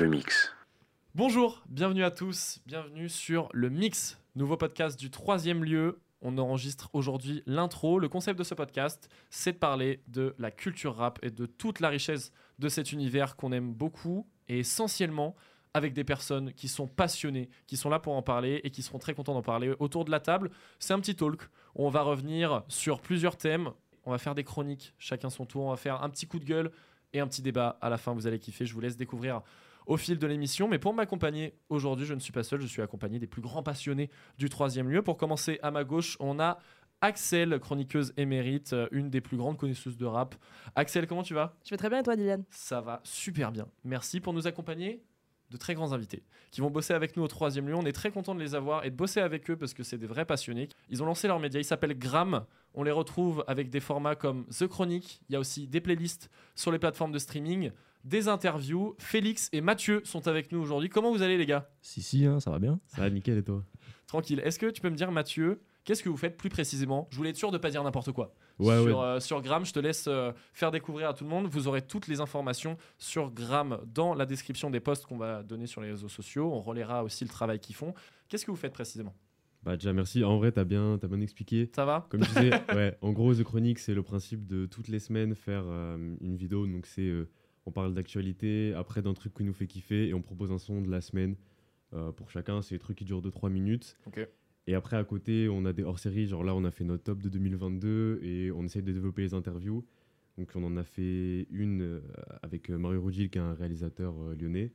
Le mix. Bonjour, bienvenue à tous, bienvenue sur le Mix, nouveau podcast du troisième lieu. On enregistre aujourd'hui l'intro. Le concept de ce podcast, c'est de parler de la culture rap et de toute la richesse de cet univers qu'on aime beaucoup et essentiellement avec des personnes qui sont passionnées, qui sont là pour en parler et qui seront très contents d'en parler autour de la table. C'est un petit talk. On va revenir sur plusieurs thèmes. On va faire des chroniques, chacun son tour. On va faire un petit coup de gueule et un petit débat. À la fin, vous allez kiffer. Je vous laisse découvrir au fil de l'émission. Mais pour m'accompagner aujourd'hui, je ne suis pas seul. Je suis accompagné des plus grands passionnés du troisième lieu. Pour commencer, à ma gauche, on a Axel, chroniqueuse émérite, euh, une des plus grandes connaisseuses de rap. Axel, comment tu vas? Je vais très bien et toi, Dylan Ça va super bien. Merci pour nous accompagner de très grands invités qui vont bosser avec nous au troisième lieu. On est très content de les avoir et de bosser avec eux parce que c'est des vrais passionnés. Ils ont lancé leur média, ils s'appellent Gram. On les retrouve avec des formats comme The Chronique. Il y a aussi des playlists sur les plateformes de streaming, des interviews. Félix et Mathieu sont avec nous aujourd'hui. Comment vous allez les gars? Si, si, hein, ça va bien. Ça va nickel et toi? Tranquille. Est-ce que tu peux me dire Mathieu, qu'est-ce que vous faites plus précisément? Je voulais être sûr de ne pas dire n'importe quoi. Ouais, sur, ouais. euh, sur Gram, je te laisse euh, faire découvrir à tout le monde. Vous aurez toutes les informations sur Gram dans la description des posts qu'on va donner sur les réseaux sociaux. On relaiera aussi le travail qu'ils font. Qu'est-ce que vous faites précisément? Bah déjà merci. En vrai, t'as bien, t'as bien expliqué. Ça va? Comme je disais, ouais, en gros, The Chronique, c'est le principe de toutes les semaines faire euh, une vidéo. Donc c'est, euh, on parle d'actualité, après d'un truc qui nous fait kiffer et on propose un son de la semaine euh, pour chacun. C'est des trucs qui durent 2-3 minutes. Et après, à côté, on a des hors-séries. Genre là, on a fait notre top de 2022 et on essaie de développer les interviews. Donc on en a fait une euh, avec euh, Mario Rugil, qui est un réalisateur lyonnais.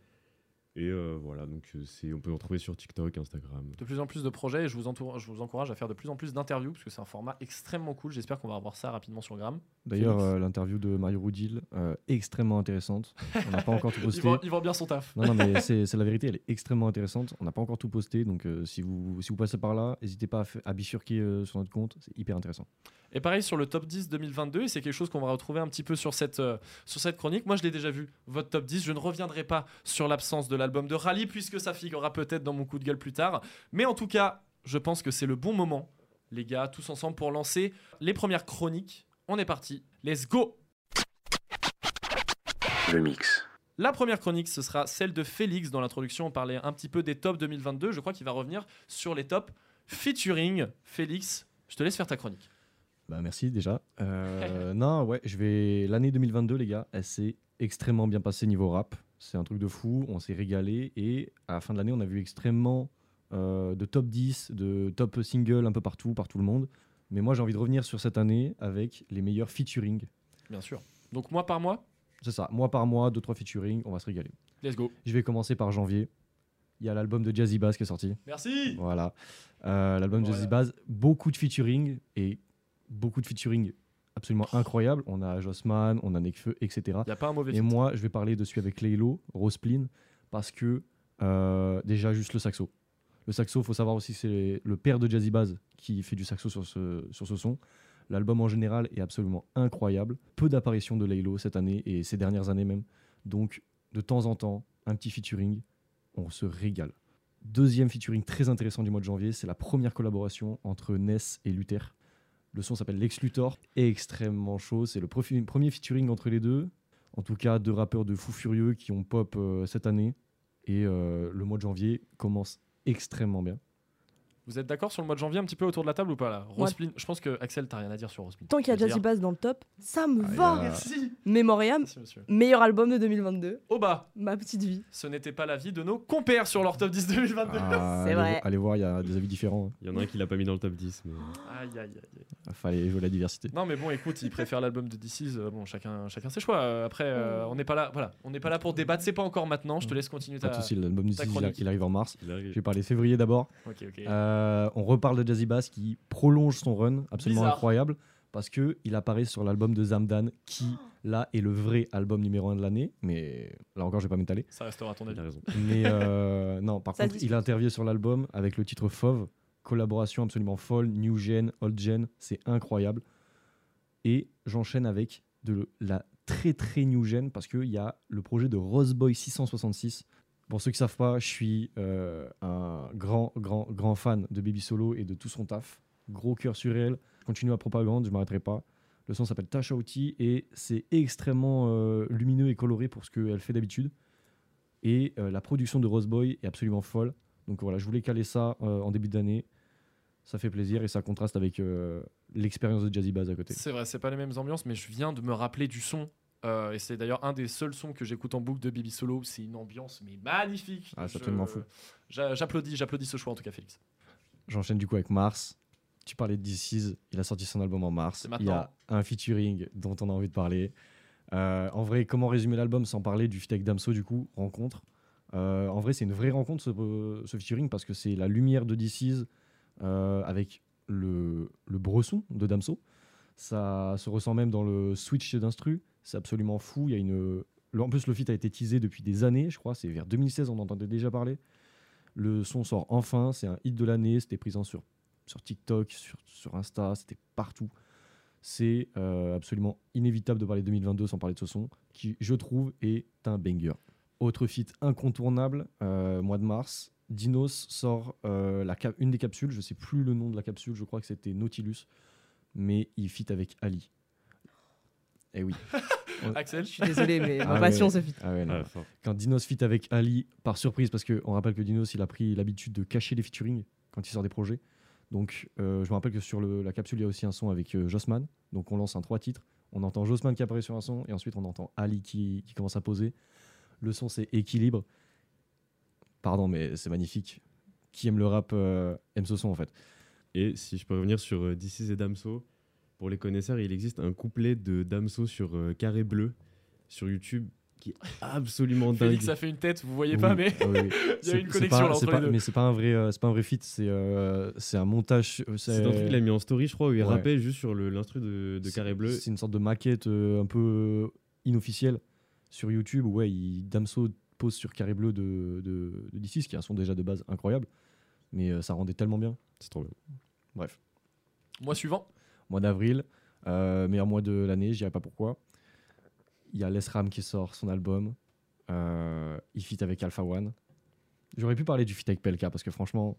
Et euh, voilà, donc euh, c'est, on peut le retrouver sur TikTok, Instagram. De plus en plus de projets et je vous, entoure- je vous encourage à faire de plus en plus d'interviews parce que c'est un format extrêmement cool. J'espère qu'on va avoir ça rapidement sur Gram. D'ailleurs, euh, l'interview de Mario Roudil, euh, extrêmement intéressante. On n'a pas encore tout Il posté. vend, il vend bien son taf. Non, non, mais c'est c'est la vérité, elle est extrêmement intéressante. On n'a pas encore tout posté, donc euh, si, vous, si vous passez par là, n'hésitez pas à, à bifurquer euh, sur notre compte, c'est hyper intéressant. Et pareil sur le top 10 2022, et c'est quelque chose qu'on va retrouver un petit peu sur cette, euh, sur cette chronique. Moi, je l'ai déjà vu, votre top 10. Je ne reviendrai pas sur l'absence de l'album de Rally, puisque ça figurera peut-être dans mon coup de gueule plus tard. Mais en tout cas, je pense que c'est le bon moment, les gars, tous ensemble, pour lancer les premières chroniques. On est parti. Let's go Le mix. La première chronique, ce sera celle de Félix. Dans l'introduction, on parlait un petit peu des tops 2022. Je crois qu'il va revenir sur les tops featuring. Félix, je te laisse faire ta chronique. Bah, merci déjà. Euh, non, ouais, je vais. L'année 2022, les gars, elle s'est extrêmement bien passée niveau rap. C'est un truc de fou, on s'est régalé. Et à la fin de l'année, on a vu extrêmement euh, de top 10, de top single un peu partout, par tout le monde. Mais moi, j'ai envie de revenir sur cette année avec les meilleurs featuring. Bien sûr. Donc, mois par mois, C'est ça, mois par mois, deux trois featuring, on va se régaler. let's go. Je vais commencer par janvier. Il y a l'album de Jazzy Bass qui est sorti. Merci. Voilà. Euh, l'album de Voilà. Jazzy Bass, beaucoup de featuring et beaucoup de featuring absolument incroyables. On a Jossman, on a Nekfeu, etc. Il n'y a pas un mauvais Et fit. moi, je vais parler de celui avec Laylo, Rospline, parce que euh, déjà juste le saxo. Le saxo, faut savoir aussi, c'est le père de Jazzy Bass qui fait du saxo sur ce, sur ce son. L'album en général est absolument incroyable. Peu d'apparitions de Laylo cette année et ces dernières années même. Donc, de temps en temps, un petit featuring, on se régale. Deuxième featuring très intéressant du mois de janvier, c'est la première collaboration entre Ness et Luther. Le son s'appelle Lex Luthor, extrêmement chaud. C'est le premier featuring entre les deux. En tout cas, deux rappeurs de fous furieux qui ont pop euh, cette année. Et euh, le mois de janvier commence extrêmement bien. Vous êtes d'accord sur le mois de janvier un petit peu autour de la table ou pas là? Ouais. Je pense que Axel, t'as rien à dire sur Rospline. Tant qu'il y a Jazzy Bass dans le top, ça me Ah, va il a- Merci. Mémoriam, Merci, monsieur. meilleur album de 2022, Au bas, ma petite vie. ce n'était pas l'avis de nos compères sur leur top 10 2022. Ah, C'est allez, vrai. allez voir, il y a des avis différents. hein. Il y en a un qui l'a pas mis dans le top 10, mais Aïe, aïe, aïe. Il fallait jouer la diversité. Non, mais bon, écoute, ils préfèrent l'album de DC's. euh, bon, chacun, chacun ses choix. Euh, Après, euh, on n'est pas là. Voilà, on n'est pas là pour débattre. C'est pas encore maintenant. Je te laisse continuer Pas ta. de souci, l'album 6, il, il arrive en mars. il arrive. Je vais parler février d'abord. Ok, ok. Euh, on reparle de Jazzy Bass qui prolonge son run absolument Bizarre. incroyable parce que il apparaît sur l'album de Zamdan qui là est le vrai album numéro 1 de l'année mais là encore je vais pas m'étaler Ça restera à ton Il avis. a raison. mais euh, non par Ça contre il intervient sur l'album avec le titre Fauve collaboration absolument folle new gen old gen c'est incroyable et j'enchaîne avec de la très très new gen parce qu'il y a le projet de Roseboy 666 pour ceux qui savent pas, je suis euh, un grand, grand, grand fan de Baby Solo et de tout son taf. Gros cœur sur elle. Continue ma propagande, je m'arrêterai pas. Le son s'appelle Tasha Outi et c'est extrêmement euh, lumineux et coloré pour ce qu'elle fait d'habitude. Et euh, la production de Rose Boy est absolument folle. Donc voilà, je voulais caler ça en début d'année. Ça fait plaisir et ça contraste avec l'expérience de Jazzy Bass à côté. C'est vrai, c'est pas les mêmes ambiances, mais je viens de me rappeler du son. Euh, et c'est d'ailleurs un des seuls sons que j'écoute en boucle de Bibi Solo. C'est une ambiance mais magnifique. Ah, c'est absolument fou. j'a- J'applaudis, j'applaudis ce choix en tout cas, Félix. J'enchaîne du coup avec Mars. Tu parlais de DC's, il a sorti son album en mars. Il y a un featuring dont on a envie de parler. Euh, en vrai, comment résumer l'album sans parler du feat avec Damso du coup, rencontre? Euh, En vrai, c'est une vraie rencontre ce, ce featuring parce que c'est la lumière de DC's avec le, le bresson de Damso. Ça se ressent même dans le switch d'instru. C'est absolument fou. Il y a une... En plus, le feat a été teasé depuis des années, je crois. C'est vers 2016, on en entendait déjà parler. Le son sort enfin. C'est un hit de l'année. C'était présent sur, sur TikTok, sur, sur Insta. C'était partout. C'est euh, absolument inévitable de parler de 2022 sans parler de ce son, qui, je trouve, est un banger. Autre feat incontournable, euh, mois de mars, Dinos sort euh, la une des capsules, je sais plus le nom de la capsule, je crois que c'était Nautilus, mais il fit avec Ali. Eh oui. Axel Je suis désolé, mais Ah ma ouais. passion se fit. Ah ouais, non. Ah, fort. Quand Dinos fit avec Ali, par surprise, parce qu'on rappelle que Dinos, il a pris l'habitude de cacher les featuring quand il sort des projets. Donc, euh, je me rappelle que sur le- la capsule, il y a aussi un son avec euh, Jossman. Donc, on lance un trois titres. On entend Jossman qui apparaît sur un son, et ensuite, on entend Ali qui, qui commence à poser. Le son, c'est équilibre. Pardon, mais c'est magnifique. Qui aime le rap euh, aime ce son, en fait. Et si je peux revenir sur euh, DC's et Damso, pour les connaisseurs, il existe un couplet de Damso sur euh, Carré Bleu sur YouTube qui est absolument dingue. Félix a fait une tête, vous voyez pas, Oui, mais ah oui, oui. il y a une connexion pas- entre pas- les deux. Mais c'est pas un vrai, euh, c'est pas un vrai feat, c'est euh, c'est un montage. C'est un truc qu'il a mis en story, je crois, où il Ouais. rappait juste sur l'instru de, de Carré Bleu. C'est une sorte de maquette euh, un peu inofficielle sur YouTube. où, Ouais, il, Damso pose sur Carré Bleu de, de, de DC, ce qui est un son déjà de base incroyable. Mais euh, ça rendait tellement bien. C'est trop bien. Bref, Mois suivant, mois d'avril, euh, meilleur mois de l'année, je dirais pas pourquoi. Il y a Les Ram qui sort son album. Euh, il fit avec Alpha One. J'aurais pu parler du fit avec PLK parce que franchement,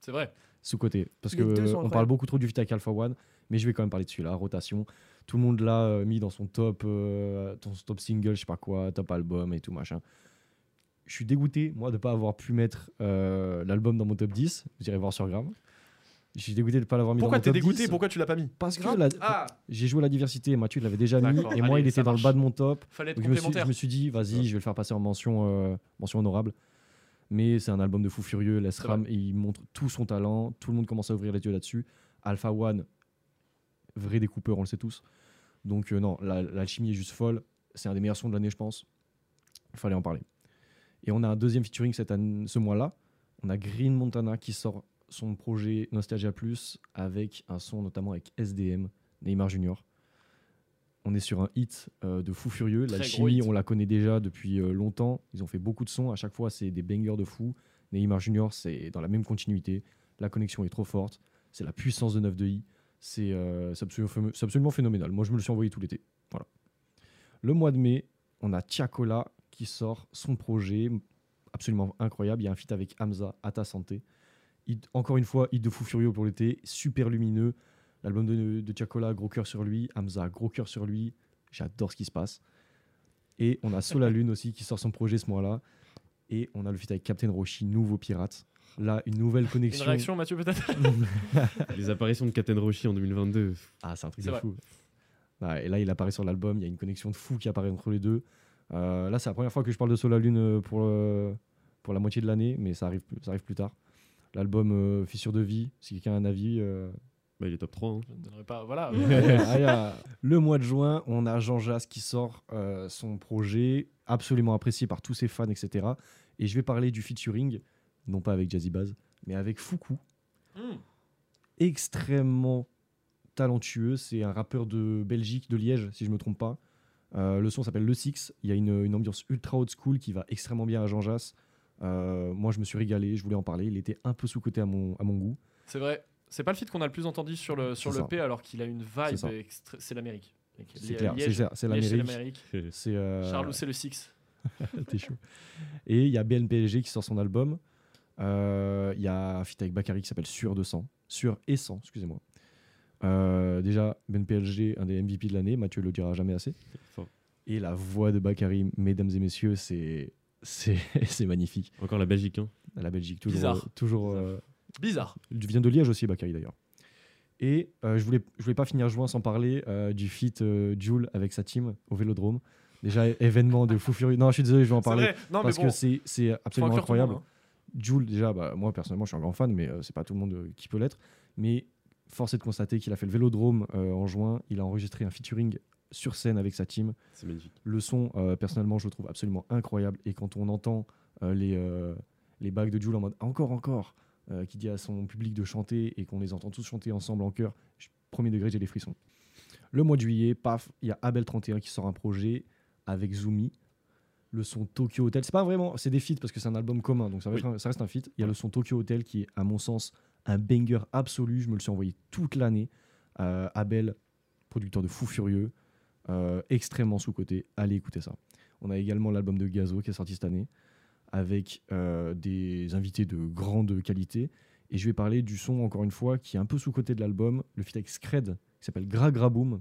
c'est vrai. sous-côté. Parce sont on parle beaucoup trop du fit avec Alpha One, mais je vais quand même parler dessus là, rotation. Tout le monde l'a euh, mis dans son top, euh, dans son top single, je sais pas quoi, top album et tout machin. Je suis dégoûté, moi, de pas avoir pu mettre euh, l'album dans mon top 10. Vous irez voir sur Gram. Je suis dégoûté de pas l'avoir mis Pourquoi dans t'es mon top dégoûté? 10. Pourquoi tu l'as pas mis? Parce que la- Ah, j'ai joué à la diversité, Mathieu l'avait déjà mis, D'accord, et moi, allez, il ça était dans le marche. bas de mon top. fallait être Donc je me, suis, complémentaire. je me suis dit, vas-y, Ouais. je vais le faire passer en mention, euh, mention honorable. Mais c'est un album de fou furieux. Les Ram, et il montre tout son talent. Tout le monde commence à ouvrir les yeux là-dessus. Alpha One, vrai découpeur, on le sait tous. Donc euh, non, la- l'alchimie est juste folle. C'est un des meilleurs sons de l'année, je pense. Il fallait en parler. Et on a un deuxième featuring cette année, ce mois-là. On a Green Montana qui sort son projet Nostalgia Plus avec un son notamment avec SDM, Neymar Junior. On est sur un hit euh, de fou furieux. Très L'alchimie, hit. on la connaît déjà depuis euh, longtemps. Ils ont fait beaucoup de sons. À chaque fois, c'est des bangers de fou. Neymar Junior, c'est dans la même continuité. La connexion est trop forte. C'est la puissance de 9 de i. C'est euh, absolument phénoménal. Moi, je me le suis envoyé tout l'été. Voilà. Le mois de mai, on a Tiakola qui sort son projet absolument incroyable. Il y a un feat avec Hamza, à ta santé. Encore une fois, hit de fou furieux pour l'été, super lumineux. L'album de, de Tiakola, gros cœur sur lui. Hamza, gros cœur sur lui. J'adore ce qui se passe. Et on a Sola Lune aussi qui sort son projet ce mois-là. Et on a le feat avec Captain Roshi, nouveau pirate. Là, une nouvelle Une connexion. réaction, Mathieu, peut-être Les apparitions de Katen Roshi en 2022. Ah, c'est un truc de vrai. fou. Et là, il apparaît sur l'album. Il y a une connexion de fou qui apparaît entre les deux. Euh, là, c'est la première fois que je parle de Sola Lune euh, pour, euh, pour la moitié de l'année, mais ça arrive, ça arrive plus tard. L'album euh, Fissure de vie, si quelqu'un a un avis. euh, Bah, il est top 3. hein. Je ne donnerai pas. Voilà. Ah. Le mois de juin, on a Jean Jas qui sort euh, son projet, absolument apprécié par tous ses fans, etc. Et je vais parler du featuring, non pas avec Jazzy Baz, mais avec Fuku, Hmm. extrêmement talentueux. C'est un rappeur de Belgique, de Liège, si je me trompe pas. Euh, le son s'appelle Le Six. Il y a une, une ambiance ultra old school qui va extrêmement bien à Jean Jas. Euh, moi, je me suis régalé, je voulais en parler. Il était un peu sous-côté à mon, à mon goût. C'est vrai. C'est pas le feat qu'on a le plus entendu sur le sur le ça. P alors qu'il a une vibe c'est l'Amérique. C'est clair, c'est l'Amérique. C'est euh, Charlot, c'est le Six? T'es chaud. Et il y a BNPLG qui sort son album. Euh, Il y a un feat avec Bakary qui s'appelle Sur 200. Sur et 100, excusez-moi. Euh, déjà, BNPLG, un des MVP de l'année. Mathieu le dira jamais assez. Et la voix de Bakary, mesdames et messieurs, c'est c'est magnifique. Encore la Belgique. Hein. La Belgique, toujours. Bizarre. euh, toujours Bizarre. euh, Bizarre. Il vient de Liège aussi, Bakary d'ailleurs. Et euh, je voulais, je voulais pas finir juin sans parler euh, du feat euh, Jules avec sa team au Vélodrome. Déjà événement de fou furieux. Non, je suis désolé, je vais en parler. Non, parce bon, que c'est absolument incroyable. monde, hein. Jules, déjà, bah, moi personnellement, je suis un grand fan, mais euh, c'est pas tout le monde euh, qui peut l'être. Mais force est de constater qu'il a fait le Vélodrome euh, en juin. Il a enregistré un featuring sur scène avec sa team. C'est magnifique. Le son, euh, personnellement, je le trouve absolument incroyable. Et quand on entend euh, les, euh, les bagues de Jules en mode encore, encore, qui dit à son public de chanter et qu'on les entend tous chanter ensemble en chœur, premier degré, j'ai des frissons. Le mois de juillet, paf, il y a Abel 31 qui sort un projet avec Zumi. Le son Tokyo Hotel, c'est pas vraiment, c'est des feats parce que c'est un album commun, donc ça, Oui. un- ça reste un feat. Il y a le son Tokyo Hotel qui est, à mon sens, un banger absolu. Je me le suis envoyé toute l'année. Abel, producteur de Fou Furieux, euh, extrêmement sous-côté. Allez écouter ça. On a également l'album de Gazo qui est sorti cette année avec euh, des invités de grande qualité. Et je vais parler du son, encore une fois, qui est un peu sous-côté de l'album, le feat avec Scred, qui s'appelle Gra Gra Boom.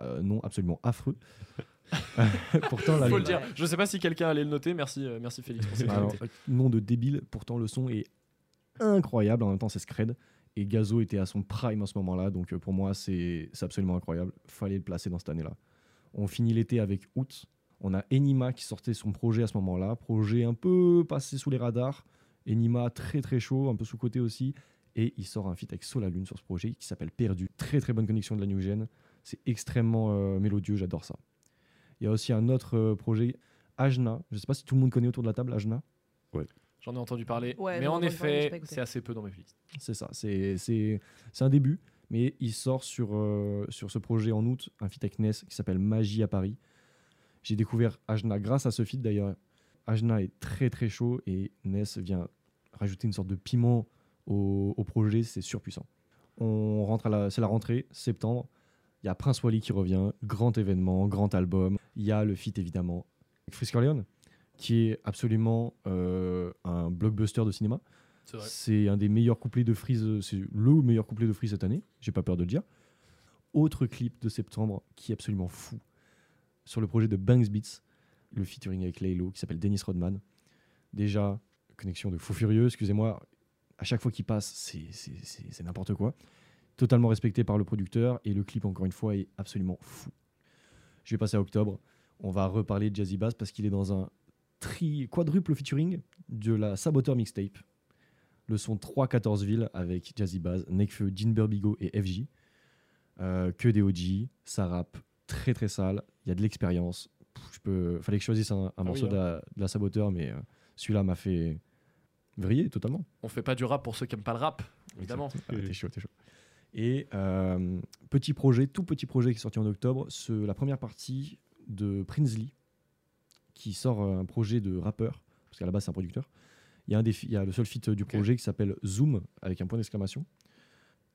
Euh, nom absolument affreux. Pourtant, la Faut le dire. Je sais pas si quelqu'un allait le noter. Merci, merci Félix pour alors, nom de débile, pourtant le son est incroyable, en même temps c'est Scred. Et Gazo était à son prime à ce moment-là, donc pour moi c'est c'est absolument incroyable. Fallait le placer dans cette année-là. On finit l'été avec Août. On a Enima qui sortait son projet à ce moment-là, projet un peu passé sous les radars. Enima très très chaud, un peu sous-côté aussi. Et il sort un feat avec Solalune sur ce projet qui s'appelle Perdu. Très très bonne connexion de la New Gen. C'est extrêmement euh, mélodieux, j'adore ça. Il y a aussi un autre euh, projet, Ajna. Je ne sais pas si tout le monde connaît autour de la table Ajna. J'en ai entendu parler. Ouais, mais en effet, c'est assez peu dans mes playlists. C'est ça, c'est c'est- c'est un début, mais il sort sur, euh, sur ce projet en août un feat avec Ness qui s'appelle Magie à Paris. J'ai découvert Ajna grâce à ce feat d'ailleurs. Ajna est très très chaud et Ness vient rajouter une sorte de piment au, au projet, c'est surpuissant. On rentre à la, c'est la rentrée, septembre. Il y a Prince Wally qui revient, grand événement, grand album. Il y a le feat évidemment avec Frisk qui est absolument euh, un blockbuster de cinéma. C'est un des meilleurs couplets de Freeze, euh, c'est le meilleur couplet de Freeze cette année, j'ai pas peur de le dire. Autre clip de septembre qui est absolument fou, sur le projet de Banks Beats, le featuring avec Laylo qui s'appelle Dennis Rodman. Déjà, connexion de fou furieux, excusez-moi, à chaque fois qu'il passe, c'est n'importe quoi. Totalement respecté par le producteur et le clip, encore une fois, est absolument fou. Je vais passer à octobre. On va reparler de Jazzy Bass parce qu'il est dans un tri quadruple featuring de la Saboteur Mixtape. Le son 3-14 villes avec Jazzy Bass, Nekfeu, Jean Burbigo et FJ. Euh, que des OG, ça rappe très très sale, il y a de l'expérience. Je peux... Fallait que je choisisse un, un morceau oui, de, la, de la Saboteur, mais euh, celui-là m'a fait vriller totalement. On fait pas du rap pour ceux qui aiment pas le rap, évidemment. Ah, t'es chaud, t'es chaud. Et euh, petit projet, tout petit projet qui est sorti en octobre, ce- la première partie de Prinsley, qui sort un projet de rappeur, parce qu'à la base c'est un producteur. Il y a, un des fi- il y a le seul feat du projet qui s'appelle Zoom, avec un point d'exclamation.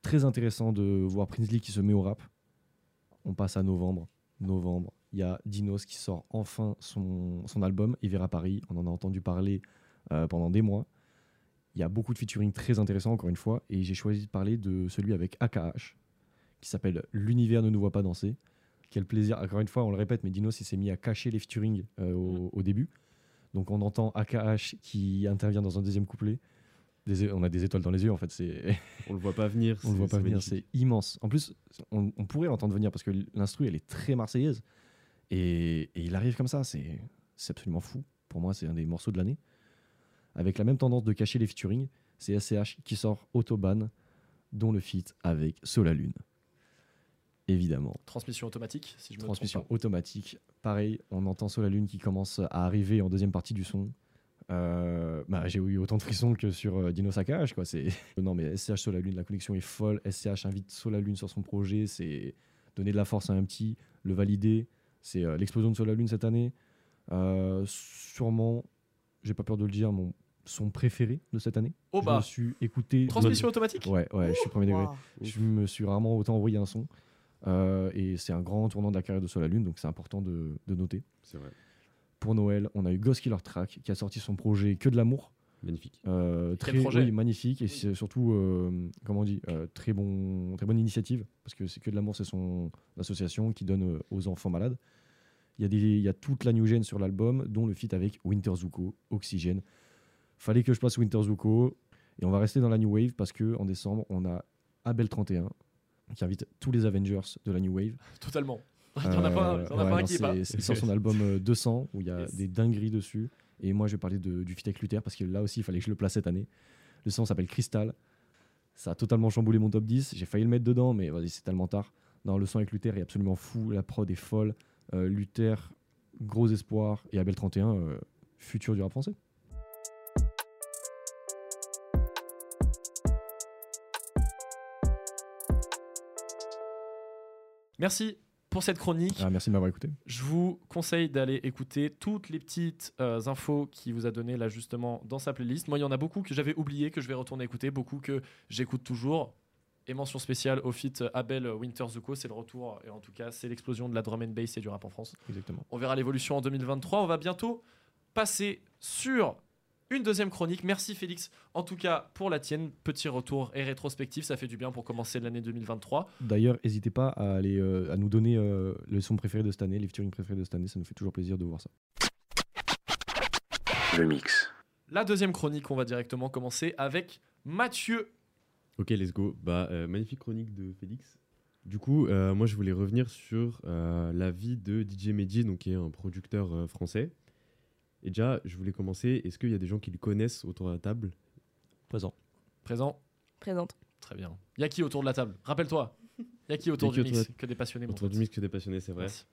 Très intéressant de voir Prinsley qui se met au rap. On passe à novembre. Novembre, il y a Dinos qui sort enfin son, son album, Il verra Paris. On en a entendu parler euh, pendant des mois. Il y a beaucoup de featuring très intéressants, encore une fois, et j'ai choisi de parler de celui avec AKH, qui s'appelle L'univers ne nous voit pas danser. Quel plaisir, encore une fois, on le répète, mais Dinos s'est mis à cacher les featuring euh, au, au début. Donc on entend AKH qui intervient dans un deuxième couplet. Des- on a des étoiles dans les yeux, en fait, c'est On le voit pas venir. on le voit pas venir, c'est immense. En plus, on, on pourrait l'entendre venir parce que l'instru, elle est très marseillaise. Et, et il arrive comme ça, c'est c'est absolument fou. Pour moi, c'est un des morceaux de l'année. Avec la même tendance de cacher les featuring, c'est SCH qui sort Autobahn, dont le feat avec Solalune. Évidemment. Transmission automatique, si je me Transmission trompe automatique. Pareil, on entend Solalune qui commence à arriver en deuxième partie du son. Euh, bah, j'ai eu autant de frissons que sur euh, Dino Sakage. Quoi. C'est... non, mais SCH Solalune, la connexion est folle. SCH invite Solalune sur son projet. C'est donner de la force à un petit, le valider. C'est euh, l'explosion de Solalune cette année. Euh, sûrement, j'ai pas peur de le dire, mon son préféré de cette année. Oh Je bah. me suis écouté. Transmission automatique Ouais, ouais, je suis premier degré. Je me suis rarement autant envoyé un son. Euh, et c'est un grand tournant de la carrière de Solalune, donc c'est important de, de noter. C'est vrai. Pour Noël, on a eu Ghost Killer Track qui a sorti son projet Que de l'amour. Magnifique. Euh, Quel très projet oui, magnifique et c'est surtout, euh, comment on dit, euh, très, bon, très bonne initiative parce que c'est Que de l'amour, c'est son association qui donne euh, aux enfants malades. Il y, a des- il y a toute la new gen sur l'album, dont le feat avec Winter Zuko, Oxygène. Fallait que je place Winter Zuko. Et on va rester dans la new wave parce que en décembre, on a Abel 31 qui invite tous les Avengers de la new wave. Totalement. Il n'y en a pas, en a Euh, un qui est pas. c'est- c'est- Il sort son album euh, 200 où il y a Yes. des dingueries dessus. Et moi, je vais parler de- du feat avec Luther parce que là aussi, il fallait que je le place cette année. Le son s'appelle Crystal. Ça a totalement chamboulé mon top 10. J'ai failli le mettre dedans, mais vas-y, c'est tellement tard. Non, le son avec Luther est absolument fou. La prod est folle. Euh, Luther, gros espoir. Et Abel 31, euh, futur du rap français. Merci pour cette chronique. Ah, merci de m'avoir écouté. Je vous conseille d'aller écouter toutes les petites euh, infos qu'il vous a données là justement dans sa playlist. Moi, il y en a beaucoup que j'avais oublié, que je vais retourner écouter, beaucoup que j'écoute toujours. Et mention spéciale au feat Abel Winter Zuko, c'est le retour, et en tout cas, c'est l'explosion de la drum and bass et du rap en France. Exactement. On verra l'évolution en 2023. On va bientôt passer sur une deuxième chronique. Merci Félix, en tout cas pour la tienne. Petit retour et rétrospectif, ça fait du bien pour commencer l'année 2023. D'ailleurs, n'hésitez pas à, aller, euh, à nous donner euh, le son préféré de cette année, les featuring préférés de cette année. Ça nous fait toujours plaisir de voir ça. Le mix. La deuxième chronique, on va directement commencer avec Mathieu. Ok, let's go. Bah, euh, magnifique chronique de Félix. Du coup, euh, moi, je voulais revenir sur euh, la vie de DJ Mehdi, donc qui est un producteur euh, français. Et déjà, je voulais commencer. Est-ce qu'il y a des gens qui le connaissent autour de la table? Présent. Présent. Présente. Très bien. Y a qui autour de la table? Rappelle-toi. Y a qui autour du mix Que des passionnés. Autour du mix que des passionnés, c'est vrai. Merci.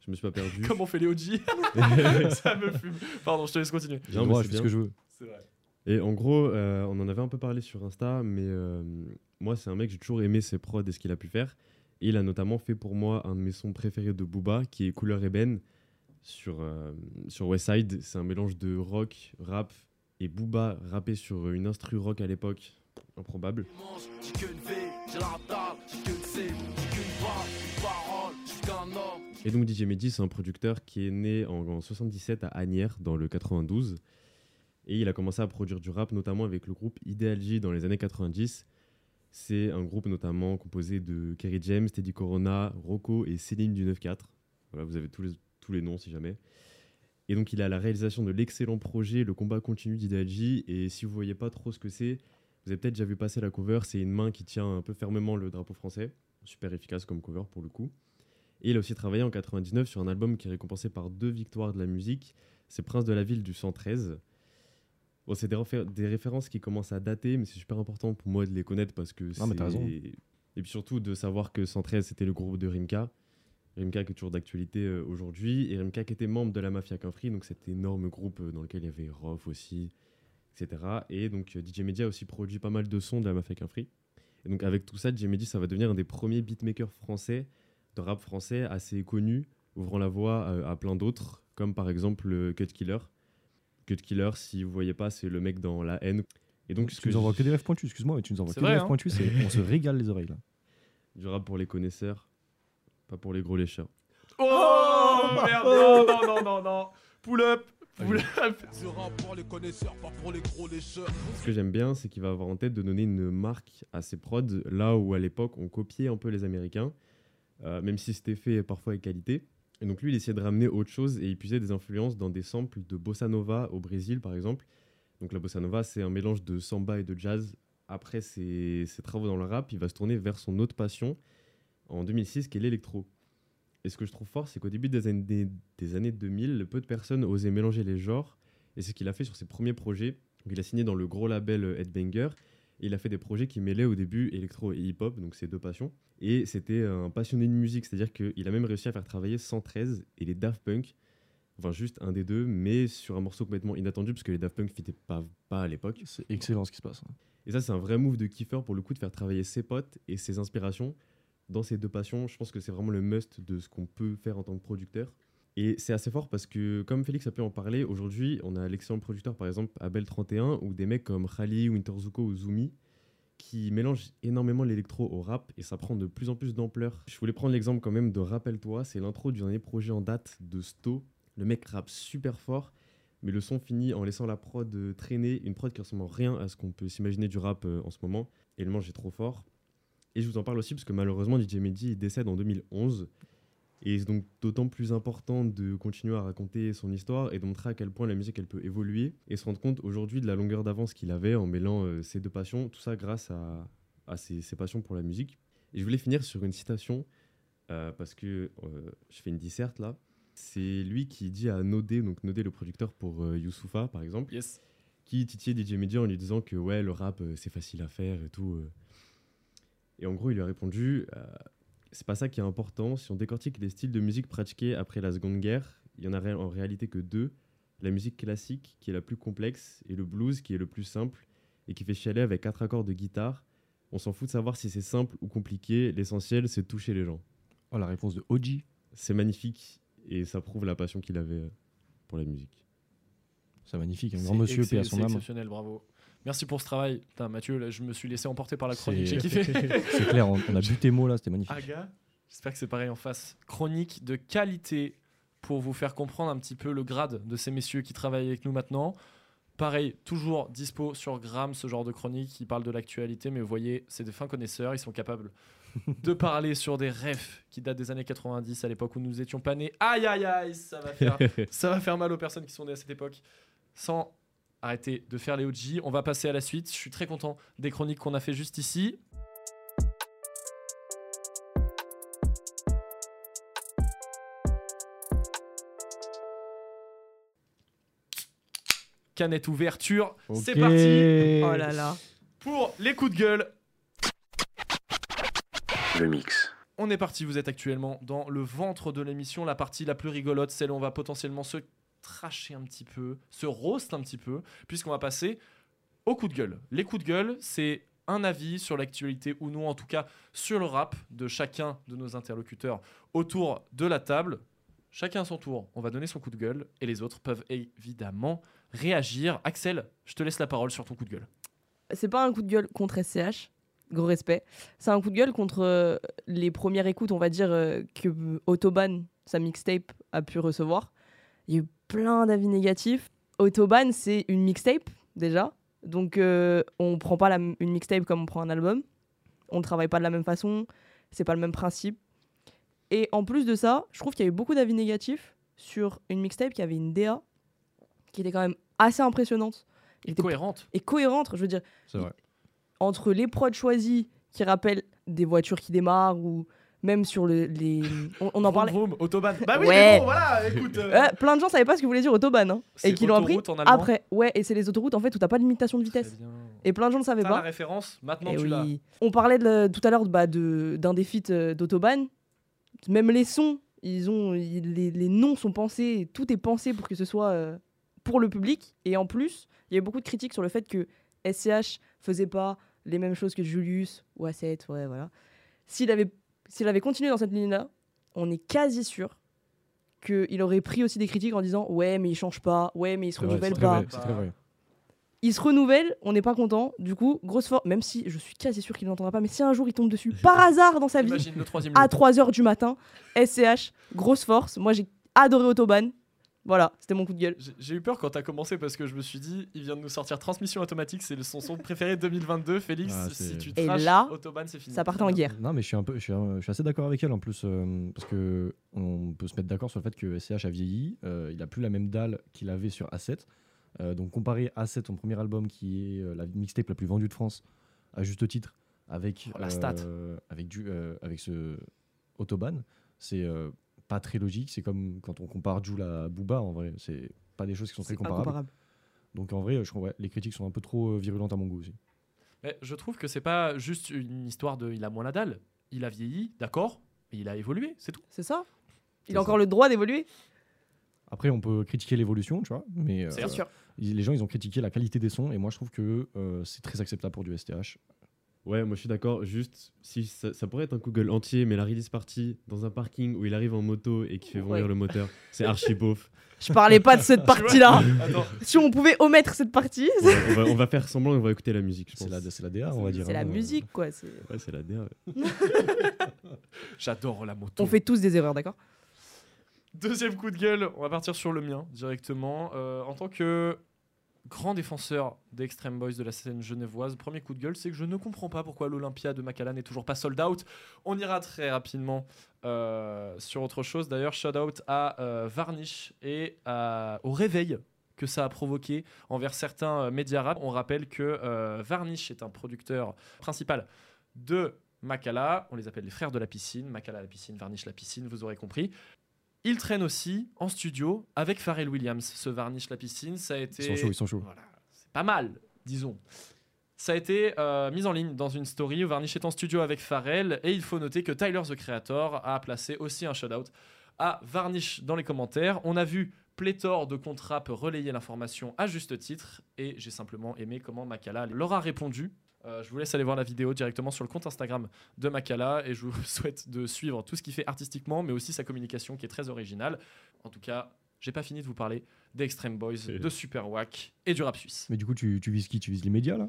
Je me suis pas perdu. Comme on fait les OG. ça me fume. Pardon, je te laisse continuer. J'ai Non, c'est je fais ce que je veux. C'est vrai. Et en gros, euh, on en avait un peu parlé sur Insta, mais euh, moi, c'est un mec, j'ai toujours aimé ses prods et ce qu'il a pu faire. Et il a notamment fait pour moi un de mes sons préférés de Booba, qui est Couleur ébène, sur, euh, Westside. C'est un mélange de rock, rap, et Booba rappé sur une instru rock à l'époque. Improbable. Et donc DJ Mehdi, c'est un producteur qui est né en, en 77 à Agnières, dans le 92. Et il a commencé à produire du rap, notamment avec le groupe Ideal J dans les années 90. C'est un groupe notamment composé de Kerry James, Teddy Corona, Rocco et Céline du 9-4. Voilà, vous avez tous les, tous les noms si jamais. Et donc il a la réalisation de l'excellent projet Le combat continu d'Ideal J. Et si vous voyez pas trop ce que c'est, vous avez peut-être déjà vu passer la cover. C'est une main qui tient un peu fermement le drapeau français. Super efficace comme cover pour le coup. Et il a aussi travaillé en 99 sur un album qui est récompensé par deux victoires de la musique. C'est Prince de la ville du 113. Bon, c'est des, réfé- des références qui commencent à dater, mais c'est super important pour moi de les connaître parce que c'est-. Et puis surtout de savoir que 113 c'était le groupe de Rimka. Rimka qui est toujours d'actualité euh, aujourd'hui. Et Rimka qui était membre de la Mafia Quinfri, donc cet énorme groupe euh, dans lequel il y avait Rof aussi, etc. Et donc euh, DJ Media a aussi produit pas mal de sons de la Mafia Quinfri. Et donc avec tout ça, DJ Media ça va devenir un des premiers beatmakers français de rap français assez connu, ouvrant la voie à plein d'autres, comme par exemple euh, Cut Killer. Cut Killer, si vous voyez pas, c'est le mec dans La haine. Et donc, ce tu nous envoies que des rêves pointus, excuse-moi, mais tu nous envoies que vrai, des hein. rêves pointus. c'est- On se régale les oreilles là. du rap pour les connaisseurs, pas pour les gros lécheurs. Oh merde Non, non, non, non, non. Pull up. Pull up. sera pour les connaisseurs, pas pour les gros lécheurs. Ce que j'aime bien, c'est qu'il va avoir en tête de donner une marque à ses prods, là où à l'époque on copiait un peu les Américains, euh, même si c'était fait parfois avec qualité. Et donc lui, il essayait de ramener autre chose et il puisait des influences dans des samples de bossa nova au Brésil, par exemple. Donc la bossa nova, c'est un mélange de samba et de jazz. Après ses, ses travaux dans le rap, il va se tourner vers son autre passion en 2006, qui est l'électro. Et ce que je trouve fort, c'est qu'au début des années, des, des années 2000, peu de personnes osaient mélanger les genres. Et c'est ce qu'il a fait sur ses premiers projets. Donc, il a signé dans le gros label Headbanger. Et il a fait des projets qui mêlaient au début électro et hip-hop, donc ces deux passions. Et c'était un passionné de musique, c'est-à-dire qu'il a même réussi à faire travailler 113 et les Daft Punk. Enfin, juste un des deux, mais sur un morceau complètement inattendu, parce que les Daft Punk fitaient pas, pas à l'époque. C'est excellent ce qui se passe. hein. Et ça, c'est un vrai move de kiffer pour le coup de faire travailler ses potes et ses inspirations dans ces deux passions. Je pense que c'est vraiment le must de ce qu'on peut faire en tant que producteur. Et c'est assez fort parce que, comme Félix a pu en parler, aujourd'hui, on a l'excellent producteur, par exemple, Abel31, ou des mecs comme Khali, Winterzuko ou Zumi, qui mélangent énormément l'électro au rap et ça prend de plus en plus d'ampleur. Je voulais prendre l'exemple quand même de Rappelle-toi, c'est l'intro du dernier projet en date de Sto. Le mec rappe super fort, mais le son finit en laissant la prod traîner, une prod qui ressemble en rien à ce qu'on peut s'imaginer du rap euh, en ce moment. Et le manche est trop fort. Et je vous en parle aussi parce que malheureusement, DJ Mehdi décède en 2011. Et c'est donc d'autant plus important de continuer à raconter son histoire et de montrer à quel point la musique elle peut évoluer et se rendre compte aujourd'hui de la longueur d'avance qu'il avait en mêlant euh, ces deux passions, tout ça grâce à, à ses, ses passions pour la musique. Et je voulais finir sur une citation euh, parce que euh, je fais une disserte là. C'est lui qui dit à Nodé, donc Nodé le producteur pour euh, Youssoupha par exemple, Yes. qui titillait DJ Media en lui disant que ouais le rap c'est facile à faire et tout. Et en gros il lui a répondu euh, c'est pas ça qui est important. Si on décortique les styles de musique pratiqués après la Seconde Guerre, il y en a ré- en réalité que deux. La musique classique qui est la plus complexe et le blues qui est le plus simple et qui fait chialer avec quatre accords de guitare. On s'en fout de savoir si c'est simple ou compliqué. L'essentiel c'est de toucher les gens. Oh, la réponse de OG. C'est magnifique et ça prouve la passion qu'il avait euh, pour la musique. C'est magnifique. Un grand monsieur, paix à c'est son âme. exceptionnel, bravo. Merci pour ce travail. Putain, Mathieu, là, je me suis laissé emporter par la chronique. J'ai kiffé. C'est clair, on, on a bu tes mots là, c'était magnifique. Aga, j'espère que c'est pareil en face. Chronique de qualité pour vous faire comprendre un petit peu le grade de ces messieurs qui travaillent avec nous maintenant. Pareil, toujours dispo sur Gram, ce genre de chronique qui parle de l'actualité, mais vous voyez, c'est des fins connaisseurs, ils sont capables de parler sur des refs qui datent des années 90, à l'époque où nous étions pas nés. Aïe aïe aïe, ça va faire, ça va faire mal aux personnes qui sont nées à cette époque. Sans arrêter de faire les OG, on va passer à la suite. Je suis très content des chroniques qu'on a fait juste ici. Canette ouverture, c'est parti Oh là là. pour les coups de gueule. Le mix. On est parti, vous êtes actuellement dans le ventre de l'émission, la partie la plus rigolote, celle où on va potentiellement se tracher un petit peu, se roast un petit peu, puisqu'on va passer aux coups de gueule. Les coups de gueule, c'est un avis sur l'actualité ou non, en tout cas sur le rap de chacun de nos interlocuteurs autour de la table. Chacun à son tour, on va donner son coup de gueule et les autres peuvent évidemment réagir. Axel, je te laisse la parole sur ton coup de gueule. C'est pas un coup de gueule contre SCH, gros respect. C'est un coup de gueule contre euh, les premières écoutes, on va dire, euh, que Autobahn, sa mixtape, a pu recevoir. Il y a eu plein d'avis négatifs. Autobahn, c'est une mixtape, déjà. Donc, euh, on prend pas la une mixtape comme on prend un album. On ne travaille pas de la même façon. C'est pas le même principe. Et en plus de ça, je trouve qu'il y a eu beaucoup d'avis négatifs sur une mixtape qui avait une DA qui était quand même assez impressionnante. Il était Cohérente. et cohérente. Je veux dire, C'est vrai. entre les prods choisis qui rappellent des voitures qui démarrent ou même sur le- les. On, on en parlait. vroom, autobahn. Bah oui, Ouais. mais bon, voilà, écoute. euh, Ouais, plein de gens savaient pas ce que voulait dire autobahn hein, et qui l'ont appris après. Ouais, et c'est les autoroutes en fait où t'as pas de limitation de vitesse. Et plein de gens ne savaient T'as la pas. référence, maintenant Eh tu l'as. oui. On parlait de- tout à l'heure bah, d'un des feats euh, d'Autobahn. Même les sons, ils ont, ils- les, les noms sont pensés, tout est pensé pour que ce soit euh, pour le public. Et en plus, il y a eu beaucoup de critiques sur le fait que SCH faisait pas les mêmes choses que Julius ou A7, ouais, voilà. S'il avait, s'il avait continué dans cette ligne-là, on est quasi sûr qu'il aurait pris aussi des critiques en disant Ouais, mais il change pas, ouais, mais il se renouvelle c'est très pas vrai, il se renouvelle, on n'est pas content. Du coup, grosse force, même si je suis quasi sûr qu'il n'entendra pas, mais si un jour il tombe dessus par hasard dans sa vie, à lieu. 3h du matin, SCH, grosse force. Moi j'ai adoré Autobahn. Voilà, c'était mon coup de gueule. J'ai- eu peur quand t'as commencé parce que je me suis dit, il vient de nous sortir Transmission automatique, c'est le- son son préféré 2022. Félix, Ah, si tu Et là, Autobahn, c'est fini. Ça partait en guerre. Non, mais je suis, un peu, je suis, un- je suis assez d'accord avec elle en plus, euh, parce que on peut se mettre d'accord sur le fait que SCH a vieilli. euh, il a plus la même dalle qu'il avait sur A7. Euh, donc, comparer A7, son premier album, qui est la mixtape la plus vendue de France, à juste titre, avec, Oh, la stat. avec, du, euh, avec ce Autobahn, c'est euh, pas très logique. C'est comme quand on compare Joule à Booba, en vrai. C'est pas des choses qui sont très comparables. Donc, en vrai, je ouais, les critiques sont un peu trop euh, virulentes à mon goût aussi. Mais je trouve que c'est pas juste une histoire de il a moins la dalle. Il a vieilli, d'accord, mais il a évolué, c'est tout. C'est ça? Il a encore le droit d'évoluer? Après, on peut critiquer l'évolution, tu vois, mais euh, sûr. les gens, ils ont critiqué la qualité des sons, et moi, je trouve que euh, c'est très acceptable pour du STH. Ouais, moi je suis d'accord. Juste, si ça, ça pourrait être un Google entier, mais la release party dans un parking où il arrive en moto et qui fait vomir Ouais. le moteur, c'est archi beauf. Je parlais pas de cette partie-là. Si on pouvait omettre cette partie, Ouais, on, va, on va faire semblant et on va écouter la musique, je C'est pense. la, c'est la DA, on va dire. c'est la hein. musique quoi. c'est- Ouais, c'est la DA. ouais. j'adore la moto. On fait tous des erreurs, d'accord? Deuxième coup de gueule, on va partir sur le mien directement. Euh, en tant que grand défenseur des Extreme Boys de la scène genevoise. Premier coup de gueule, c'est que je ne comprends pas pourquoi l'Olympia de Makala n'est toujours pas sold out. On ira très rapidement euh, sur autre chose. D'ailleurs, shout out à euh, Varnish et au réveil que ça a provoqué envers certains euh, médias rap. On rappelle que Varnish est un producteur principal de Makala. On les appelle les frères de la piscine. Makala la piscine, Varnish la piscine, vous aurez compris. Il traîne aussi en studio avec Pharrell Williams. Ce Varnish la piscine, ça a été. Ils sont chauds, ils sont chauds. Voilà, c'est pas mal, disons. Ça a été euh, mis en ligne dans une story où Varnish est en studio avec Pharrell et il faut noter que Tyler the Creator a placé aussi un shout-out à Varnish dans les commentaires. On a vu pléthore de rap relayer l'information à juste titre et j'ai simplement aimé comment Makala leur a répondu. Euh, je vous laisse aller voir la vidéo directement sur le compte Instagram de Makala et je vous souhaite de suivre tout ce qu'il fait artistiquement mais aussi sa communication qui est très originale. En tout cas, j'ai pas fini de vous parler des Extreme Boys, de Super Wack et du rap suisse. Mais du coup, tu, tu vises qui? Tu vises les médias là?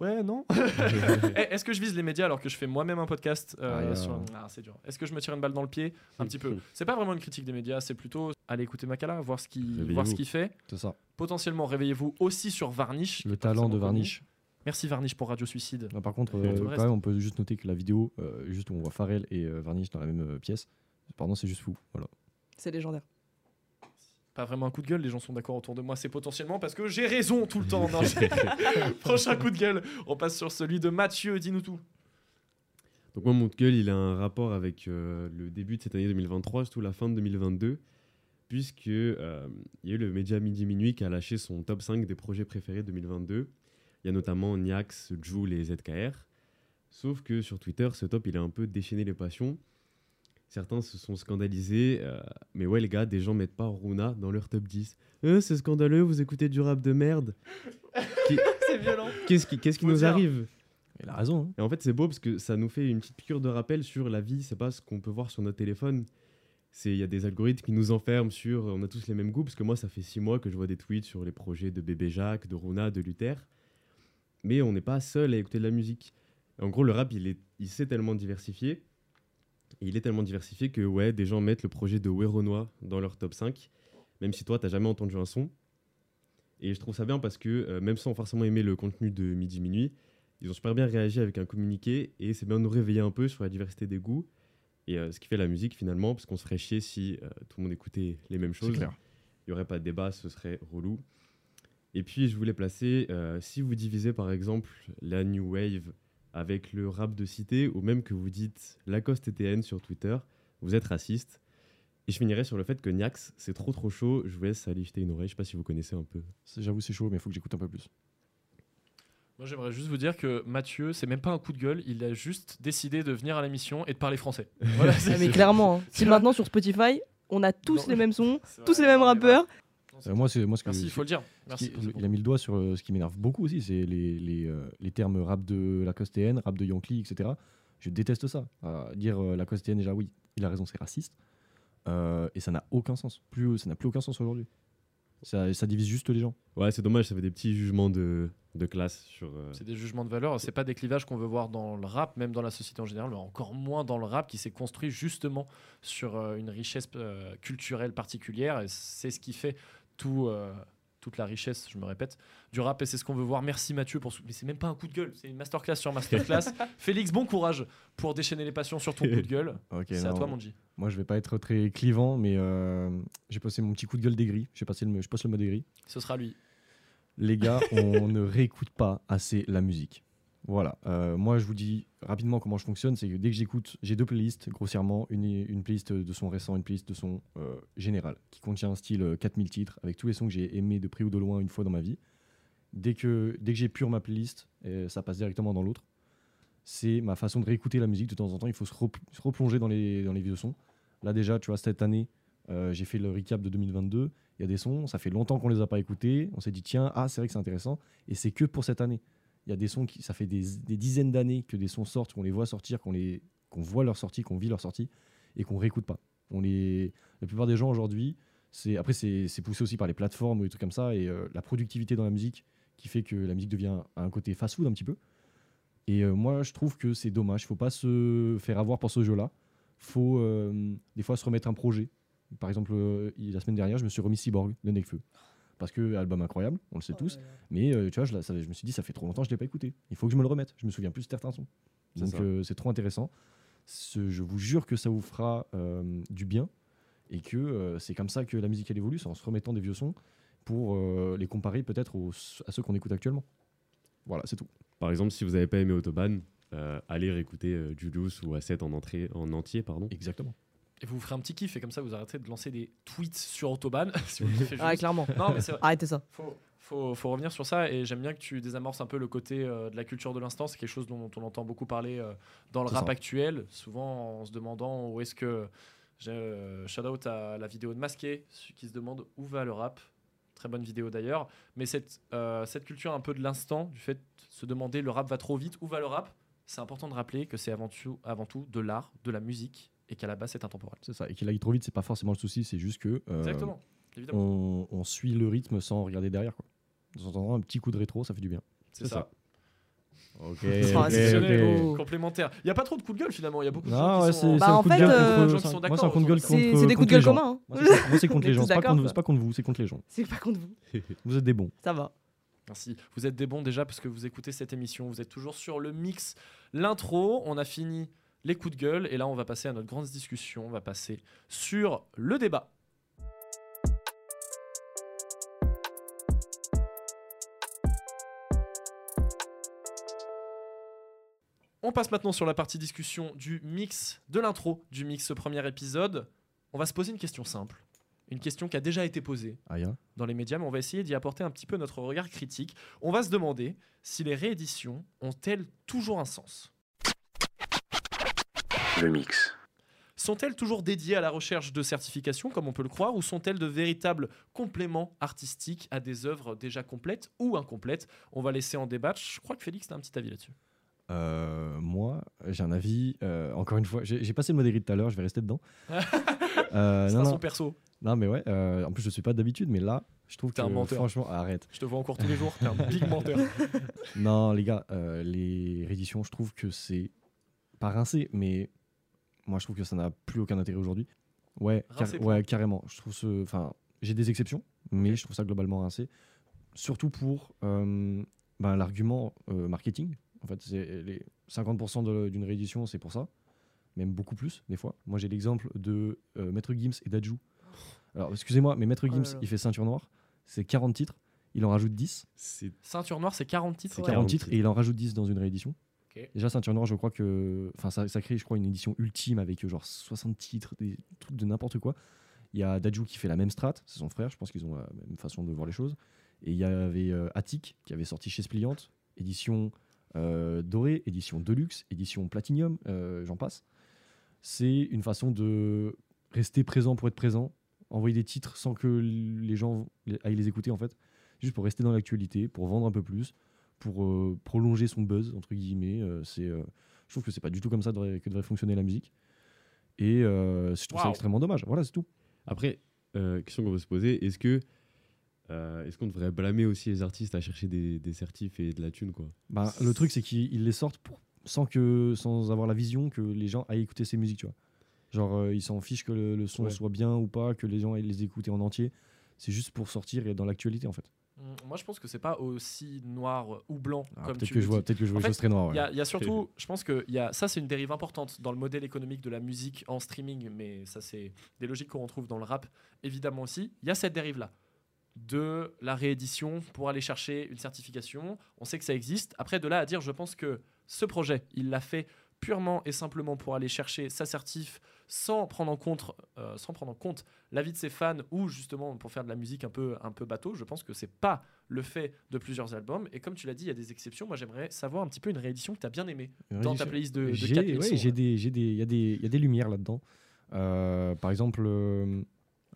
Ouais, non. Eh, Est-ce que je vise les médias alors que je fais moi-même un podcast euh, Ah, sur... Ah, c'est dur. Est-ce que je me tire une balle dans le pied Un petit peu? C'est pas vraiment une critique des médias, c'est plutôt aller écouter Makala, voir ce qu'il fait. C'est ça. Potentiellement, réveillez-vous aussi sur Varnish. Le talent de connu. Merci Varnish pour Radio Suicide. Ah, par contre, euh, quand même, on peut juste noter que la vidéo, euh, juste où on voit Pharrell et euh, Varnish dans la même euh, pièce, pardon, c'est juste fou. Voilà. C'est légendaire. Pas vraiment un coup de gueule, les gens sont d'accord autour de moi, c'est potentiellement parce que j'ai raison tout le temps. Non, Prochain coup de gueule, on passe sur celui de Mathieu, dis-nous tout. Donc moi, mon coup de gueule, il a un rapport avec euh, le début de cette année 2023, surtout la fin de 2022, puisque euh, il y a eu le média Midi Minuit qui a lâché son top 5 des projets préférés 2022. Il y a notamment Niax, Joule et ZKR. Sauf que sur Twitter, ce top, il a un peu déchaîné les passions. Certains se sont scandalisés. euh, mais ouais, les gars, des gens mettent pas Runa dans leur top 10. Euh, c'est scandaleux, vous écoutez du rap de merde. C'est violent. Qu'est-ce qui, qu'est-ce qui nous dire. arrive? Il a raison. hein. et en fait, c'est beau parce que ça nous fait une petite piqûre de rappel sur la vie. C'est pas ce qu'on peut voir sur notre téléphone. C'est il y a des algorithmes qui nous enferment sur on a tous les mêmes goûts. Parce que moi, ça fait six mois que je vois des tweets sur les projets de Bébé Jacques, de Runa, de Luther. Mais on n'est pas seul à écouter de la musique. En gros, le rap, il est, il s'est tellement diversifié. Et il est tellement diversifié que ouais, des gens mettent le projet de Weronois dans leur top 5, même si toi, t'as jamais entendu un son. Et je trouve ça bien parce que euh, même sans forcément aimer le contenu de Midi Minuit, ils ont super bien réagi avec un communiqué et c'est bien de nous réveiller un peu sur la diversité des goûts et euh, ce qui fait la musique finalement, parce qu'on se ferait chier si euh, tout le monde écoutait les mêmes choses. Il n'y aurait pas de débat, ce serait relou. Et puis je voulais placer, euh, si vous divisez par exemple la New Wave avec le rap de cité, ou même que vous dites Lacoste ETN sur Twitter, vous êtes raciste. Et je finirai sur le fait que Niax, c'est trop trop chaud. Je vous laisse aller jeter une oreille. Je sais pas si vous connaissez un peu. J'avoue, c'est chaud, mais il faut que j'écoute un peu plus. Moi, j'aimerais juste vous dire que Mathieu, c'est même pas un coup de gueule, il a juste décidé de venir à l'émission et de parler français. Voilà, Ah, mais clairement, hein. si maintenant sur Spotify, on a tous Non. les mêmes sons, tous vrai, les mêmes rappeurs. Euh, moi, c'est moi ce que Merci, il faut le dire. ce Merci. qui- il a mis le doigt sur euh, ce qui m'énerve beaucoup aussi, c'est les, les, euh, les termes rap de Lacoste TN, rap de Yankee, etc. Je déteste ça. Euh, dire euh, Lacoste TN, déjà, oui, il a raison, c'est raciste. Euh, et ça n'a aucun sens. Plus, ça n'a plus aucun sens aujourd'hui. Ça, ça divise juste les gens. Ouais, c'est dommage, ça fait des petits jugements de, de classe sur. euh, C'est des jugements de valeur, c'est pas des clivages qu'on veut voir dans le rap, même dans la société en général, mais encore moins dans le rap qui s'est construit justement sur euh, une richesse euh, culturelle particulière. Et c'est ce qui fait tout, euh, toute la richesse, je me répète, du rap. Et c'est ce qu'on veut voir. Merci Mathieu pour. ce- Mais c'est même pas un coup de gueule, c'est une masterclass sur masterclass. Félix, bon courage pour déchaîner les passions sur ton coup de gueule. Ok, c'est à toi, mon G. Moi, je vais pas être très clivant, mais euh, j'ai passé mon petit coup de gueule d'aigri. Je, vais passer le- je passe le mot d'aigri. Ce sera lui. Les gars, on ne réécoute pas assez la musique. Voilà. Euh, moi, je vous dis rapidement comment je fonctionne. C'est que dès que j'écoute, j'ai deux playlists, grossièrement. Une, une playlist de son récent, une playlist de son euh, général, qui contient un style euh, 4000 titres, avec tous les sons que j'ai aimés de près ou de loin une fois dans ma vie. Dès que, dès que j'ai pure ma playlist, euh, ça passe directement dans l'autre. C'est ma façon de réécouter la musique. De temps en temps, il faut se, repl- se replonger dans les, dans les vieux sons. Là, déjà, tu vois, cette année, euh, j'ai fait le recap de 2022. Il y a des sons, ça fait longtemps qu'on les a pas écoutés. On s'est dit, tiens, ah, c'est vrai que c'est intéressant. Et c'est que pour cette année. Il y a des sons qui, ça fait des, des dizaines d'années que des sons sortent, qu'on les voit sortir, qu'on les, qu'on voit leur sortie, qu'on vit leur sortie, et qu'on réécoute pas. On les, la plupart des gens aujourd'hui, c'est après c'est poussé aussi par les plateformes ou des trucs comme ça, et euh, la productivité dans la musique qui fait que la musique devient un côté fast-food un petit peu. Et euh, moi, je trouve que c'est dommage. Faut pas se faire avoir pour ce jeu-là. faut euh, des fois se remettre un projet. Par exemple, la semaine dernière, je me suis remis Cyborg de Nekfeu. Parce que album incroyable, on le sait Oh tous. Mais euh, tu vois, je, ça- je me suis dit, ça fait trop longtemps que je l'ai pas écouté. Il faut que je me le remette. Je me souviens plus de certains sons. C'est Donc euh, c'est trop intéressant. Ce- je vous jure que ça vous fera euh, du bien et que euh, c'est comme ça que la musique elle évolue, c'est en se remettant des vieux sons pour euh, les comparer peut-être à ceux qu'on écoute actuellement. Voilà, c'est tout. Par exemple, si vous n'avez pas aimé Autobahn, euh, allez réécouter euh, Julius ou Asset en, entrée, en entier. Pardon. Exactement. Et vous vous ferez un petit kiff et comme ça vous arrêtez de lancer des tweets sur Autobahn. si vous le kiffez Ah, clairement. Non, mais c'est vrai. Arrêtez ça. Faut, faut, faut revenir sur ça et j'aime bien que tu désamorces un peu le côté euh, de la culture de l'instant. C'est quelque chose dont on entend beaucoup parler euh, dans le rap ça. actuel, souvent en se demandant où est-ce que. J'ai euh, shout out à la vidéo de Masqué, celui qui se demande où va le rap. Très bonne vidéo d'ailleurs. Mais cette, euh, cette culture un peu de l'instant, du fait de se demander le rap va trop vite, où va le rap C'est important de rappeler que c'est avant tout, avant tout de l'art, de la musique et qu'à la base c'est intemporel. C'est ça. Et qu'il aille trop vite, c'est pas forcément le souci, c'est juste que euh, Exactement. Évidemment. on, on suit le rythme sans regarder derrière. Quoi. De temps en temps, un petit coup de rétro, ça fait du bien. C'est ça. Ok. Ah, c'est Traditionnel, ok. complémentaire. Il n'y a pas trop de coups de gueule finalement. Il y a beaucoup de Non, gens ouais, qui sont. Bah, en fait, euh, contre- gens qui sont moi, c'est un d'accord coup de gueule autour contre, de ça. C'est c'est des coups de gueule communs. hein. Moi, c'est- contre les gens. c'est pas contre vous, c'est contre les gens. C'est pas contre vous. Vous êtes des bons. Ça va. Merci. Vous êtes des bons déjà parce que vous écoutez cette émission. Vous êtes toujours sur le mix. L'intro, on a fini les coups de gueule et là on va passer à notre grande discussion. On va passer sur le débat. On passe maintenant sur la partie discussion du mix, de l'intro du mix, ce premier épisode. On va se poser une question simple. Une question qui a déjà été posée Aya. dans les médias, mais on va essayer d'y apporter un petit peu notre regard critique. On va se demander si les rééditions ont-elles toujours un sens Le mix. Sont-elles toujours dédiées à la recherche de certification, comme on peut le croire, ou sont-elles de véritables compléments artistiques à des œuvres déjà complètes ou incomplètes? On va laisser en débattre. Je crois que Félix a un petit avis là-dessus. Euh, moi, j'ai un avis. euh, encore une fois, j'ai passé le modéré tout à l'heure, je vais rester dedans. Euh, C'est son perso. non, mais ouais. euh, en plus, je suis pas d'habitude, mais là, je trouve T'es que un menteur. franchement, arrête. Je te vois en cours tous les jours. T'es un big menteur. Non, les gars, euh, les rééditions, je trouve que c'est pas rincé, mais moi, je trouve que ça n'a plus aucun intérêt aujourd'hui. Ouais, car- ouais, carrément. Je trouve ce, enfin, j'ai des exceptions, mais je trouve ça globalement rincé. Surtout pour euh, ben, l'argument euh, marketing. En fait, c'est les 50% de- d'une réédition, c'est pour ça, même beaucoup plus des fois. Moi, j'ai l'exemple de euh, Maître Gims et Dajou. Alors, excusez-moi, mais Maître Oh là Gims, là. il fait ceinture noire, c'est 40 titres, il en rajoute 10. C'est Ceinture noire, c'est 40 titres. C'est ouais. 40 40 titres titres. et il en rajoute 10 dans une réédition. Ok. Déjà, Ceinture Noire, je crois que. Enfin, ça, crée, je crois, une édition ultime avec euh, genre 60 titres, des trucs de n'importe quoi. Il y a Dajou qui fait la même strat, c'est son frère, je pense qu'ils ont la même façon de voir les choses. Et il y avait euh, Attic qui avait sorti chez Spliant, édition euh, dorée, édition deluxe, édition platinum, euh, j'en passe. C'est une façon de rester présent pour être présent, envoyer des titres sans que les gens aillent les écouter en fait, juste pour rester dans l'actualité, pour vendre un peu plus, pour euh, prolonger son buzz entre guillemets. euh, c'est, euh, je trouve que c'est pas du tout comme ça devrait- que devrait fonctionner la musique. Et euh, je trouve ça Waouh. extrêmement dommage. Voilà, c'est tout. Après, euh, question qu'on peut se poser, est-ce que euh, est-ce qu'on devrait blâmer aussi les artistes à chercher des, des certifs et de la thune quoi? Bah, le truc, c'est qu'ils ils les sortent pour- sans, que, sans avoir la vision que les gens aillent écouter ces musiques, tu vois. Genre, euh, ils s'en fichent que le, le son Ouais. soit bien ou pas, que les gens aillent les écouter en entier. C'est juste pour sortir et être dans l'actualité, en fait. Mm, Moi, je pense que c'est pas aussi noir ou blanc Ah, comme peut-être tu que le je vois, peut-être que je vois En fait, choses très noires. Il y, ouais. a- il y a surtout, je pense que y a, ça, c'est une dérive importante dans le modèle économique de la musique en streaming, mais ça, c'est des logiques qu'on retrouve dans le rap, évidemment aussi. Il y a cette dérive-là de la réédition pour aller chercher une certification. On sait que ça existe. Après, de là à dire, je pense que ce projet, il l'a fait purement et simplement pour aller chercher sa certif sans prendre en compte, euh, sans prendre en compte l'avis de ses fans ou justement pour faire de la musique un peu, un peu bateau. Je pense que c'est pas le fait de plusieurs albums. Et comme tu l'as dit, il y a des exceptions. Moi, j'aimerais savoir un petit peu une réédition que tu as bien aimée dans ta playlist de, de J'ai- ouais, j'ai des, j'ai des, il y a des, il y a des lumières là-dedans. Euh, par exemple, euh,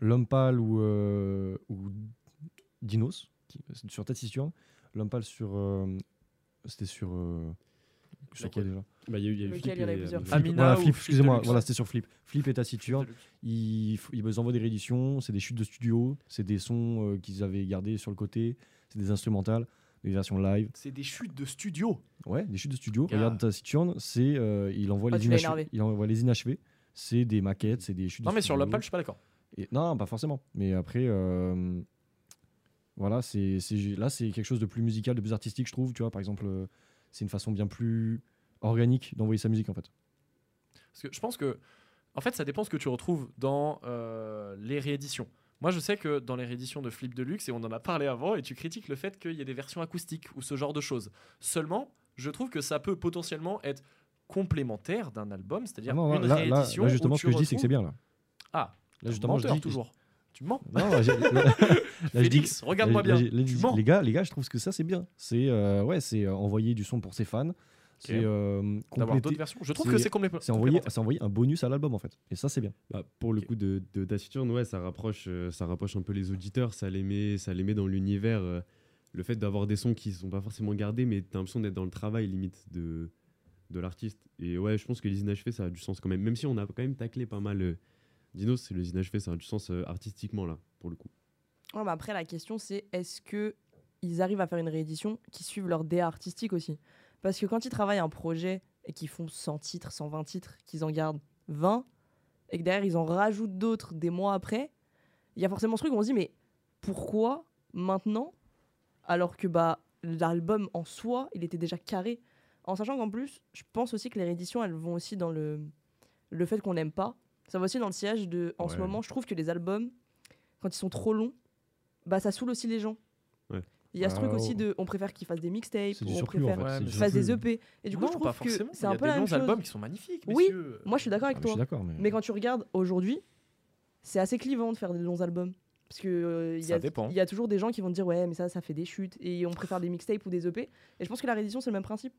L'homme pâle ou, euh, ou Dinos, qui, sur Taciturne. L'homme pâle sur, euh, c'était sur, euh, sur quoi déjà? Bah, il y a eu- il y a eu Lequel, Flip il y en a et, plusieurs. Flip. Amina voilà, ou Flip, Flip excusez-moi, voilà, c'était sur Flip. Flip et Taciturne. Ils, ils envoient des rééditions, c'est des chutes de studio, c'est des sons euh, qu'ils avaient gardés sur le côté, c'est des instrumentales, des versions live. C'est des chutes de studio. Ouais, des chutes de studio. Regarde Taciturne, c'est euh, il envoie Ah, les inachevés. Il envoie les inachevés. C'est des maquettes, c'est des chutes Non, de mais sur studio. l'Opal, je suis pas d'accord. Et- non, pas forcément. Mais après, euh, Voilà, c'est c'est- là c'est quelque chose de plus musical, de plus artistique, je trouve. Tu vois, par exemple, euh, c'est une façon bien plus organique d'envoyer sa musique en fait. Parce que je pense que, en fait, ça dépend ce que tu retrouves dans euh, les rééditions. Moi, je sais que dans les rééditions de Flip Deluxe, et on en a parlé avant, et tu critiques le fait qu'il y ait des versions acoustiques ou ce genre de choses. Seulement, je trouve que ça peut potentiellement être complémentaire d'un album, c'est-à-dire Ah non, une là, là- réédition. là, justement, où ce que tu je dis, c'est que c'est retrouves- bien là. Ah, Là, justement, je menteur, dis toujours. Tu mens. Non, là, là- là, je Félix, regarde-moi là, bien. là, Tu je mens. les gars, les gars, je trouve que ça c'est bien. C'est euh, ouais, c'est euh, envoyer du son pour ses fans. C'est euh, D'avoir d'autres versions. Je trouve que c'est complé- c'est envoyer, envoyer un bonus à l'album en fait. Et ça c'est bien. Bah, pour le coup de, de Taciturne, ouais, ça rapproche, euh, ça rapproche un peu les auditeurs, ça les met, ça les met dans l'univers. euh, le fait d'avoir des sons qui sont pas forcément gardés, mais t'as l'impression d'être dans le travail limite de, de l'artiste. Et ouais, je pense que les inachevés, ça a du sens quand même. Même si on a quand même taclé pas mal. euh, Dinos, c'est les inachevés, ça a du sens euh, artistiquement là, pour le coup. Ouais, après, la question, c'est est-ce que ils arrivent à faire une réédition qui suivent leur DA artistique aussi? Parce que quand ils travaillent un projet et qu'ils font 100 titres, 120 titres, qu'ils en gardent 20, et que derrière, ils en rajoutent d'autres des mois après, il y a forcément ce truc où on se dit, mais pourquoi maintenant Alors que bah, l'album en soi, il était déjà carré? En sachant qu'en plus, je pense aussi que les rééditions, elles vont aussi dans le, le fait qu'on n'aime pas. Ça va aussi dans le sillage de. En ce moment, je trouve que les albums, quand ils sont trop longs, bah ça saoule aussi les gens. Il y a ce truc Ah, aussi ouais. de. On préfère qu'ils fassent des mixtapes, on surplus en préfère fait. Qu'ils fassent des. EP. Et du coup, non, je pas trouve que c'est un a peu la même longs chose. albums qui sont magnifiques. Oui. Moi, je suis d'accord Ah, avec je toi. Mais... Quand tu regardes aujourd'hui, c'est assez clivant de faire des longs albums. Parce que euh, il y, Ça a- dépend. il y a toujours des gens qui vont te dire ouais mais ça ça fait des chutes et on préfère des mixtapes ou des EP et je pense que la réédition c'est le même principe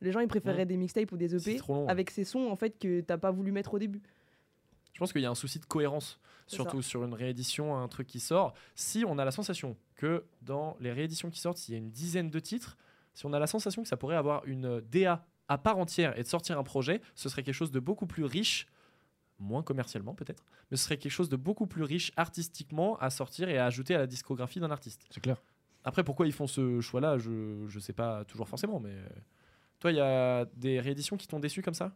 les gens ils préféraient des mixtapes ou des EP trop long. avec ces sons en fait que t'as pas voulu mettre au début Je pense qu'il y a un souci de cohérence, surtout sur une réédition, un truc qui sort. Si on a la sensation que dans les rééditions qui sortent, s'il y a une dizaine de titres, si on a la sensation que ça pourrait avoir une DA à part entière et de sortir un projet, ce serait quelque chose de beaucoup plus riche, moins commercialement peut-être, mais ce serait quelque chose de beaucoup plus riche artistiquement à sortir et à ajouter à la discographie d'un artiste. C'est clair. Après, pourquoi ils font ce choix-là, je ne sais pas toujours forcément, mais euh, toi, il y a des rééditions qui t'ont déçu comme ça?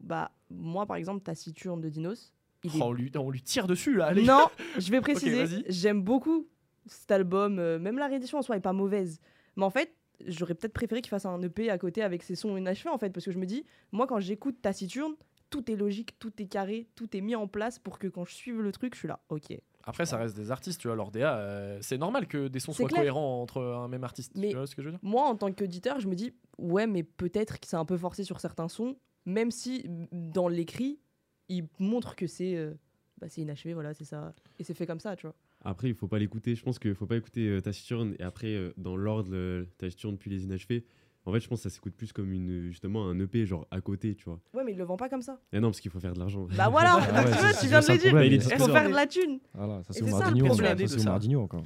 Bah moi par exemple Taciturne de Dinos il est Oh, on, lui, on lui tire dessus là, allez Non, je vais préciser. J'aime beaucoup cet album. euh, même la réédition en soi est pas mauvaise. Mais en fait, j'aurais peut-être préféré qu'il fasse un EP à côté avec ses sons inachevés en fait, parce que je me dis, moi quand j'écoute Taciturne, tout est logique, tout est carré, tout est mis en place pour que quand je suive le truc, je suis là, ok. Après, ça reste des artistes, tu vois, leur DA, euh, c'est normal que des sons soient clair. cohérents entre un même artiste. Mais- Tu vois ce que je veux dire? Moi, en tant qu'auditeur, je me dis, ouais, mais peut-être que c'est un peu forcé sur certains sons, même si dans l'écrit, il montre que c'est euh, bah, c'est inachevé, voilà, c'est ça. Et c'est fait comme ça, tu vois. Après, il faut pas l'écouter. Je pense qu'il faut pas écouter euh, Taciturne et après, euh, dans l'ordre, Taciturne puis les inachevés. En fait, je pense que ça s'écoute plus comme une, justement un EP, genre à côté, tu vois. Ouais, mais il le vend pas comme ça. Et non, parce qu'il faut faire de l'argent. Bah voilà, Ah ouais, tu c'est- tu viens de le dire. Il faut faire de la thune. Voilà, ça c'est c'est ça, le Omardinho. problème. Ça de c'est ça. Omardinho encore.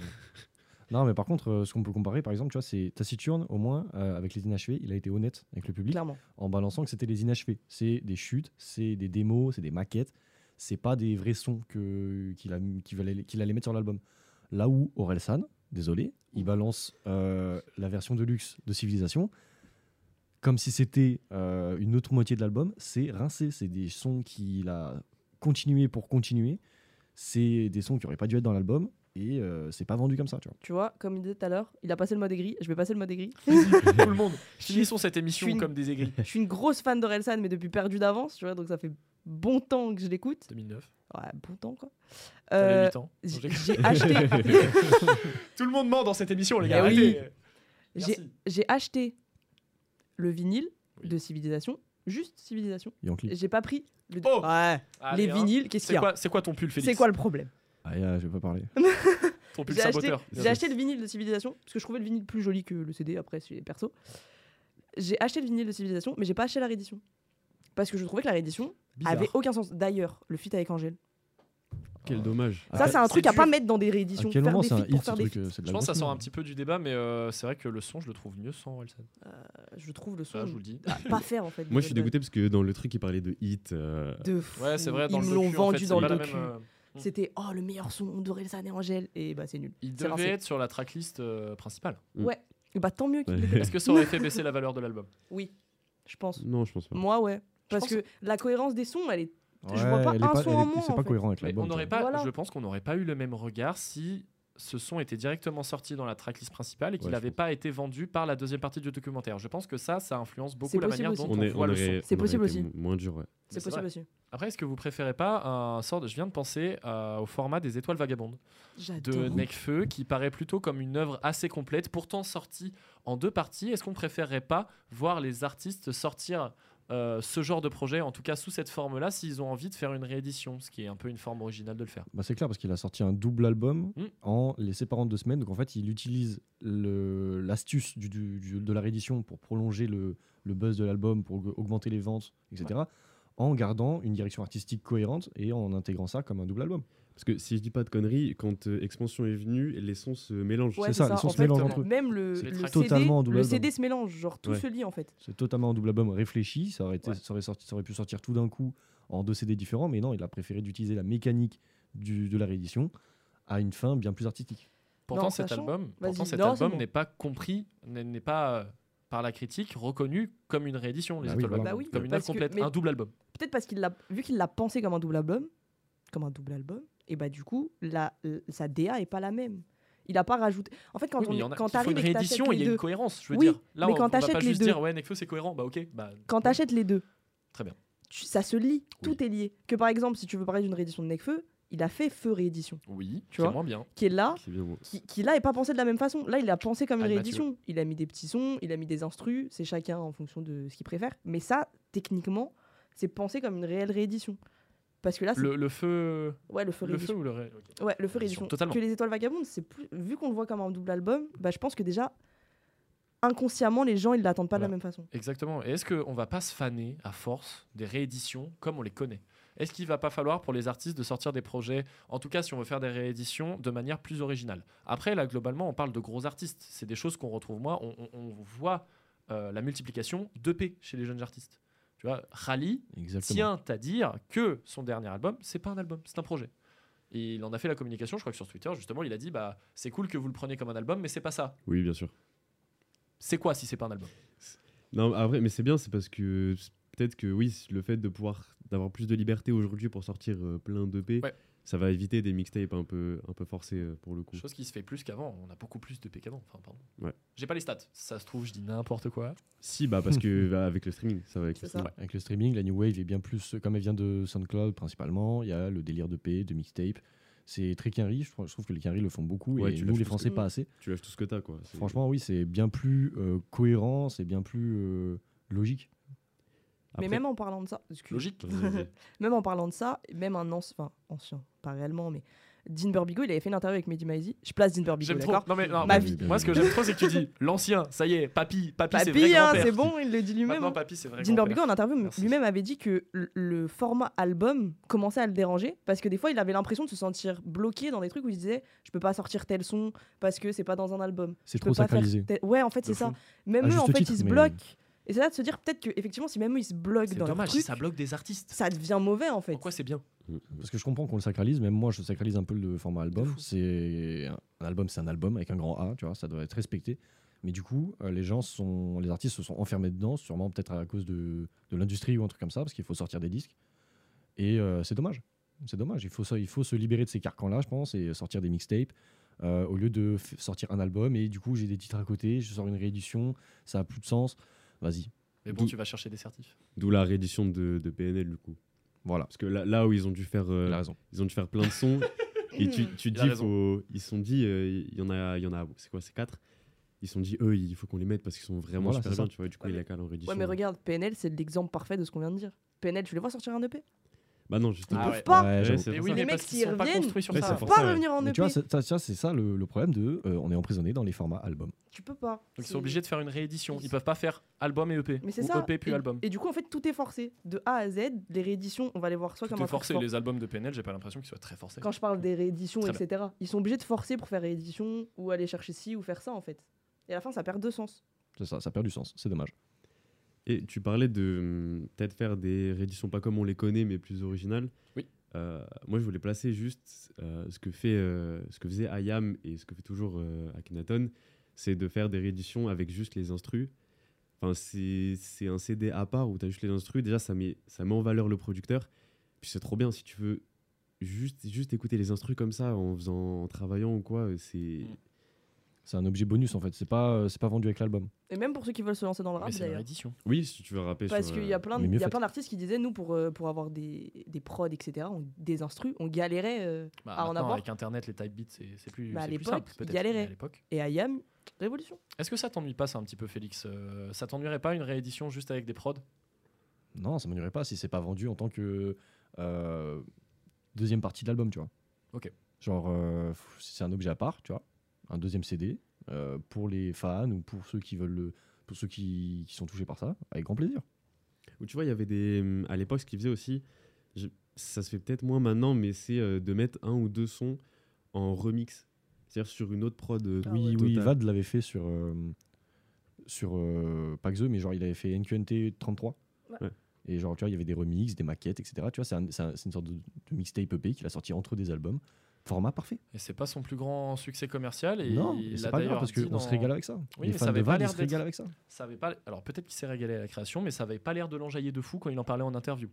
Non, mais par contre, euh, ce qu'on peut comparer, par exemple, tu vois, c'est Taciturne, au moins, euh, avec les inachevés, il a été honnête avec le public Clairement. en balançant que c'était les inachevés. C'est des chutes, c'est des démos, c'est des maquettes, c'est pas des vrais sons qu'il allait, mettre sur l'album. Là où Orelsan, désolé, il balance euh, la version de luxe de Civilisation comme si c'était euh, une autre moitié de l'album, c'est rincé. C'est des sons qu'il a continué pour continuer. C'est des sons qui auraient pas dû être dans l'album et euh, c'est pas vendu comme ça, tu vois. Tu vois, comme il disait tout à l'heure, il a passé le mode aigri. Je vais passer le mode aigri. Tout le monde. Finissons cette émission une- comme des aigris. Je suis une grosse fan d'Orelsan, mais depuis perdu d'avance, tu vois, donc ça fait bon temps que je l'écoute. 2009. Ouais, bon temps quoi. Euh, 8 ans. J'ai acheté, Tout le monde ment dans cette émission, les gars. Oui. arrêtez. j'ai acheté le vinyle Oui. de Civilisation, juste Civilisation. J'ai pas pris le... Oh ouais, Allez, les hein. vinyles. Qu'est-ce qu'il C'est y a quoi, c'est quoi ton pull, Félix? C'est quoi le problème? Ah, yeah, je vais pas parler. J'ai acheté, saboteur j'ai acheté le vinyle de Civilisation parce que je trouvais le vinyle plus joli que le CD après c'est perso. J'ai acheté le vinyle de Civilisation mais j'ai pas acheté la réédition parce que je trouvais que la réédition Bizarre. avait aucun sens. D'ailleurs, le feat avec Angèle. Quel dommage. Ça Ah, c'est un truc à pas mettre dans des rééditions. quel moment c'est un hit euh, Je pense que ça sort un petit peu du débat, mais euh, c'est vrai que le son, je le trouve mieux sans Orelsan. Je trouve le son Ça, je vous le dis. à pas faire en fait. Moi, je suis dégoûté parce que dans le truc, il parlait de hit. euh, De fou. Ouais, c'est vrai, Ils me l'ont vendu dans le docu. Euh, C'était oh le meilleur son d'Orelsan et Angèle et bah c'est nul. Il devait rincé. être sur la tracklist euh, principale. Mm. Ouais. Et bah tant mieux qu'il Est-ce que ça aurait fait baisser la valeur de l'album? Oui, je pense. Non, je pense pas. Moi ouais. Parce que la cohérence des sons, elle est je Ouais, vois pas un pas- son en moins, C'est pas fait. cohérent avec l'album. on n'aurait pas, Voilà. je pense qu'on n'aurait pas eu le même regard si ce son était directement sorti dans la tracklist principale et qu'il n'avait pas été vendu par la deuxième partie du documentaire. Je pense que ça, ça influence beaucoup la manière dont on, On, est, voit on le son. C'est possible aussi. mo- Moins dur, ouais. C'est possible aussi. Après, est-ce que vous préférez pas un sort de... Je viens de penser euh, au format des Étoiles Vagabondes de. Necfeu qui paraît plutôt comme une œuvre assez complète, pourtant sortie en deux parties. Est-ce qu'on préférerait pas voir les artistes sortir euh, ce genre de projet, en tout cas sous cette forme-là, s'ils ont envie de faire une réédition, ce qui est un peu une forme originale de le faire Bah, c'est clair parce qu'il a sorti un double album Mm. en les séparant de deux semaines. Donc en fait, il utilise l'astuce du, du- du- de la réédition pour prolonger le, le buzz de l'album, pour aug- augmenter les ventes, etc. En gardant une direction artistique cohérente et en intégrant ça comme un double album. Parce que si je dis pas de conneries, quand euh, Expansion est venue, les sons se mélangent. Ouais, c'est ça, les sons En se fait, mélangent entre eux. Même le. CD, Totalement en double le album. CD se mélange, genre tout Ouais. se lie en fait. C'est totalement un double album réfléchi. Ça aurait, été, Ouais. ça, aurait sorti, ça aurait pu sortir tout d'un coup en deux CD différents, mais non, il a préféré d'utiliser la mécanique du- de la réédition à une fin bien plus artistique. Pourtant, Non, cet sachant- album, Vas-y. pourtant, cet Non, c'est album bon. n'est pas compris, n'est pas euh, par la critique reconnu comme une réédition, les Bah oui, voilà. Bah oui, comme une œuvre complète, un double album. Peut-être parce qu'il l'a vu qu'il l'a pensé comme un double album, comme un double album, et bah du coup, la, sa DA est pas la même. Il a pas rajouté. En fait, quand Oui, on il y en a quand t'arrives une réédition, il y les a une deux, cohérence. Je veux Oui, dire, là, mais on, quand on va pas juste les deux- dire ouais, Nekfeu c'est cohérent. Bah ok, bah quand t'achètes les deux, Très bien. tu- ça se lie, tout est lié. Que par exemple, si tu veux parler d'une réédition de Necfeu, il a fait Feu réédition, oui, Tu vois moins bien. qui est là, bien, qui, qui là est pas pensé de la même façon. Là, il a pensé comme une réédition. Il a mis des petits sons, il a mis des instrus, c'est chacun en fonction de ce qu'il préfère. Mais ça, techniquement, c'est pensé comme une réelle réédition. Parce que là, c'est Le, le feu, ouais, le feu le feu ou le ré-. Ouais, le feu réédition. Totalement. Que les étoiles vagabondes, c'est plus vu qu'on le voit comme un double album, bah je pense que déjà inconsciemment les gens ils l'attendent pas de la même façon. Exactement. Et est-ce qu'on va pas se faner à force des rééditions comme on les connaît? Est-ce qu'il va pas falloir pour les artistes de sortir des projets, en tout cas si on veut faire des rééditions, de manière plus originale? Après, là, globalement, on parle de gros artistes. C'est des choses qu'on retrouve moi. On, on- on voit euh, la multiplication d'EP chez les jeunes artistes. Tu vois, Rally Exactement. tient à dire que son dernier album, c'est pas un album, c'est un projet. Et il en a fait la communication, je crois que sur Twitter, justement, il a dit bah c'est cool que vous le preniez comme un album, mais c'est pas ça. Oui, bien sûr. C'est quoi si c'est pas un album? Non, après, mais c'est bien, c'est parce que peut-être que oui, le fait de pouvoir d'avoir plus de liberté aujourd'hui pour sortir euh, plein d'EP, Ouais. Ça va éviter des mixtapes un peu, un peu forcés euh, pour le coup. Chose qui se fait plus qu'avant. On a beaucoup plus de P qu'avant. Enfin, pardon. Ouais. J'ai pas les stats. Ça se trouve, je dis n'importe quoi. Si, bah parce que bah, avec le streaming, ça va avec le streaming. Avec le streaming, la New Wave est bien plus, comme elle vient de SoundCloud principalement, il y a le délire de P, de mixtape. C'est très quinri, je trouve, je trouve que les quinri le font beaucoup Ouais, et tu nous les Français que- pas assez. Tu lâches tout ce que t'as quoi. Franchement, oui, c'est bien plus euh, cohérent, c'est bien plus euh, logique. Mais même en parlant de ça, excuse- Logique. Même en parlant de ça, même un ancien, enfin ancien, pas réellement, mais Dean Burbigo, il avait fait une interview avec Mehdi Maizi. Je place Dean Burbigo, J'aime trop. d'accord Non mais non, Ma vie. Moi, ce que j'aime trop, c'est que tu dis l'ancien. Ça y est, papy, papy, c'est vrai Papy, hein, c'est bon, il le dit lui-même. Maintenant, hein. papy, c'est vrai. Dean. Burbigo en interview lui-même avait dit que le- format album commençait à le déranger parce que des fois il avait l'impression de se sentir bloqué dans des trucs où il se disait je peux pas sortir tel son parce que c'est pas dans un album. C'est trop pas faire sacralisé. tel- Ouais, en fait, c'est ça. Même eux, en fait, ils se bloquent. Et c'est là de se dire peut-être que effectivement, si même eux ils se bloquent dans leur dommage truc, si ça bloque des artistes. ça devient mauvais en fait. Pourquoi c'est bien? Mm. Parce que je comprends qu'on le sacralise, même moi je sacralise un peu le format album. C'est un album, c'est un album avec un grand A, tu vois, ça doit être respecté. Mais du coup, euh, les gens sont, les artistes se sont enfermés dedans, sûrement peut-être à cause de, de l'industrie ou un truc comme ça, parce qu'il faut sortir des disques. Et euh, c'est dommage. C'est dommage. Il faut, ça, il faut se libérer de ces carcans-là, je pense, et sortir des mixtapes. euh, au lieu de sortir un album et du coup j'ai des titres à côté, je sors une réédition, ça a plus de sens. Vas-y, Mais bon, tu vas chercher des certifs. D'où la réédition de, de PNL du coup. voilà, Parce que là, là où ils ont dû faire, euh, il a raison. ils ont dû faire plein de sons. et tu, tu dis, faut- ils se sont dit, euh, il y en a, il y en a, c'est quoi, c'est quatre? Ils se sont dit, eux, il faut qu'on les mette parce qu'ils sont vraiment Voilà, super bien, tu vois. Du coup, Ouais, il a qu'à en réédition. Ouais, mais regarde, PNL, c'est l'exemple parfait de ce qu'on vient de dire. PNL, tu les vois sortir un EP Bah non, justement. Ah peuvent ouais. pas. Ouais, Ouais, Mais oui, mais Les mecs, s'ils pas reviennent, Ils peuvent ça, pas ouais. revenir en Mais EP. tu vois, c'est- ça, le, le problème de euh, on est emprisonné dans les formats album. Tu peux pas. Donc ils sont obligés de faire une réédition. Ils peuvent pas faire album et EP. Mais c'est ça. EP puis et, album. et du coup, en fait, tout est forcé. De A à Z, les rééditions, on va les voir soit Tout comme est un forcé. Les albums de PNL, j'ai pas l'impression qu'ils soient très forcés. Quand je parle des rééditions, Très etc., ils sont obligés de forcer pour faire réédition ou aller chercher ci ou faire ça, en fait. Et à la fin, ça perd de sens. C'est ça, ça perd du sens. C'est dommage. Et tu parlais de hum, peut-être faire des rééditions pas comme on les connaît, mais plus originales. Oui. Euh, moi, je voulais placer juste euh, ce que fait, euh, ce que faisait Ayam et ce que fait toujours Akhenaton, c'est de faire des rééditions avec juste les instrus. Enfin, c'est un CD à part où tu as juste les instrus. Déjà, ça met, ça met en valeur le producteur. Puis c'est trop bien si tu veux juste, juste écouter les instrus comme ça en faisant, en travaillant ou quoi, c'est. Mm. C'est un objet bonus en fait. C'est pas, euh, c'est pas vendu avec l'album. Et même pour ceux qui veulent se lancer dans le rap Mais c'est une d'ailleurs. réédition. Oui, si tu veux rapper Parce qu'il y a euh, plein, il y a plein d'artistes qui disaient, nous, pour, euh, pour avoir des, des prods, etc., on- des instrus, on galérait euh, Bah, à en avoir. avec internet, les type beats, c'est c'est plus, Bah, à c'est plus l'époque, simple. peut-être, mais à l'époque. Et Ayam, révolution. Est-ce que ça t'ennuie pas, ça, un petit peu, Félix Euh, Ça t'ennuierait pas une réédition juste avec des prods? Non, ça m'ennuierait pas si c'est pas vendu en tant que euh, deuxième partie de l'album, tu vois. Ok. Genre, euh, c'est un objet à part, tu vois. Un deuxième CD euh, pour les fans ou pour ceux qui veulent le, pour ceux qui, qui sont touchés par ça, avec grand plaisir. Ou tu vois, il y avait des. hum, À l'époque, ce qu'ils faisaient aussi, je- ça se fait peut-être moins maintenant, mais c'est euh, de mettre un ou deux sons en remix. C'est-à-dire sur une autre prod. euh, Ah oui, oui. Vad l'avait fait sur, euh, sur euh, pas que The, mais genre il avait fait NQNT 33. Ouais. Ouais. Et genre, tu vois, il y avait des remixes, des maquettes, etc. Tu vois, c'est un- c'est un- c'est une sorte de, de mixtape EP qu'il a sorti entre des albums. Format parfait. Et c'est pas son plus grand succès commercial. Et non, il mais c'est pas grave parce qu'on dans- se régale avec ça. Oui, les mais fans ça de avait pas Vad, ils se régalent avec ça. Ça avait pas. Alors peut-être qu'il s'est régalé à la création, mais ça avait pas l'air de l'enjailler de fou quand il en parlait en interview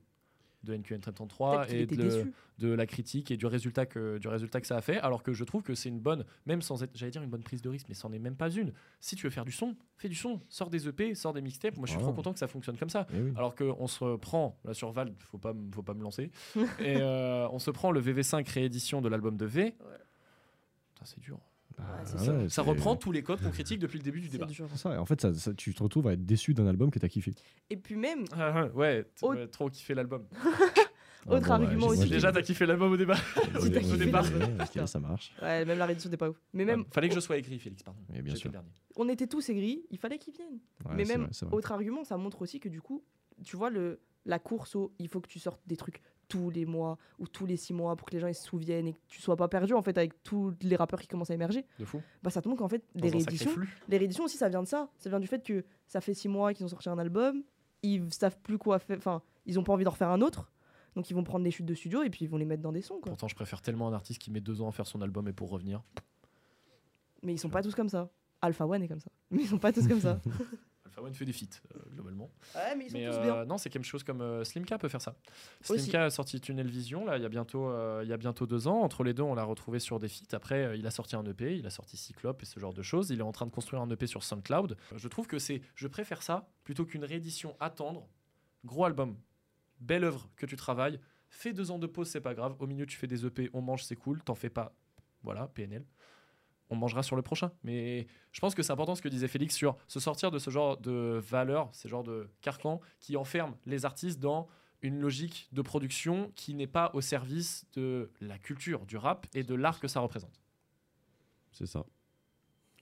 de NQN 33 Peut-être qu'il et de, la critique et du résultat que du résultat que ça a fait. Alors que je trouve que c'est une bonne, même sans être, j'allais dire une bonne prise de risque, mais c'en est même pas une. Si tu veux faire du son, fais du son, sors des EP, sors des mixtapes. Moi, je suis trop content que ça fonctionne comme ça. Eh oui. Alors qu'on se prend, là sur Val, faut pas, faut pas me lancer, et euh, on se prend le VV5 réédition de l'album de V. Putain, c'est dur. C'est ouais, ça. Reprend tous les codes qu'on critique depuis le début du débat. ça. En fait, ça- ça- tu te retrouves à être déçu d'un album que t'as kiffé. Et puis même, Ah, ouais, Autre- ouais, trop kiffé l'album. Autre argument aussi. Déjà, t'as kiffé l'album au débat. kiffé départ. ouais, ça marche. ouais, même la réédition n'était pas ouf. Mais même, Fallait que je sois écrit, Félix, pardon. Bien sûr. le dernier. on était tous aigris, il fallait qu'ils viennent. Ouais, mais même, vrai. autre argument, ça montre aussi que du coup, tu vois, le, la course au il faut que tu sortes des trucs tous les mois ou tous les six mois pour que les gens ils se souviennent et que tu sois pas perdu en fait avec tous les rappeurs qui commencent à émerger, De fou. bah ça te montre qu'en fait, les rééditions, les rééditions aussi ça vient de ça. Ça vient du fait que ça fait six mois qu'ils ont sorti un album, ils savent plus quoi faire, enfin, ils ont pas envie d'en refaire un autre. Donc ils vont prendre des chutes de studio et puis ils vont les mettre dans des sons quoi. Pourtant, je préfère tellement un artiste qui met deux ans à faire son album et pour revenir. Mais ils sont pas tous comme ça. Alpha One est comme ça. Mais ils sont pas tous comme ça. One fait des feats, euh, globalement. ouais, mais ils sont Mais tous euh, bien. non, c'est quelque chose comme euh, Slimka peut faire ça. Aussi. Slimka a sorti Tunnel Vision, là, il y a bientôt, il y a bientôt deux ans. Entre les deux, on l'a retrouvé sur des feats. Après, il a sorti un EP, il a sorti Cyclope et ce genre de choses. Il est en train de construire un EP sur SoundCloud. Je trouve que c'est, je préfère ça plutôt qu'une réédition attendre. Gros album, belle œuvre que tu travailles. Fais deux ans de pause, c'est pas grave. Au milieu, tu fais des EP, on mange, c'est cool. T'en fais pas. Voilà, PNL. On mangera sur le prochain. Mais je pense que c'est important ce que disait Félix sur se sortir de ce genre de valeurs, ces genres de carcans qui enferment les artistes dans une logique de production qui n'est pas au service de la culture, du rap et de l'art que ça représente. C'est ça.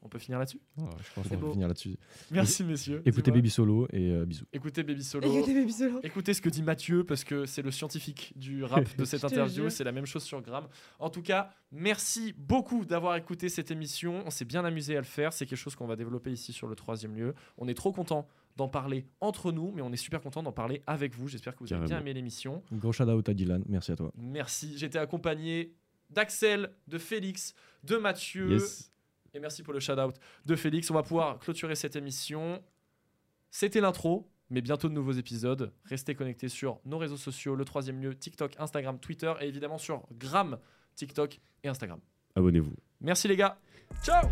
On peut finir là-dessus Ouais, je pense qu'on beau. finir là-dessus. Merci messieurs. Écoutez. Baby Solo et euh, bisous. Écoutez Baby Solo. Écoutez Baby Solo. Écoutez ce que dit Mathieu parce que c'est le scientifique du rap de cette interview. C'est la même chose sur Gram. En tout cas, merci beaucoup d'avoir écouté cette émission. On s'est bien amusé à le faire. C'est quelque chose qu'on va développer ici sur le troisième lieu. On est trop content d'en parler entre nous, mais on est super content d'en parler avec vous. J'espère que vous avez bien aimé l'émission. Gros shout out à Dylan, merci à toi. Merci. J'étais accompagné d'Axel, de Félix, de Mathieu. Yes. Et merci pour le shout-out de Félix. On va pouvoir clôturer cette émission. C'était l'intro, mais bientôt de nouveaux épisodes. Restez connectés sur nos réseaux sociaux, le troisième lieu, TikTok, Instagram, Twitter et évidemment sur Gram, TikTok et Instagram. Abonnez-vous. Merci les gars. Ciao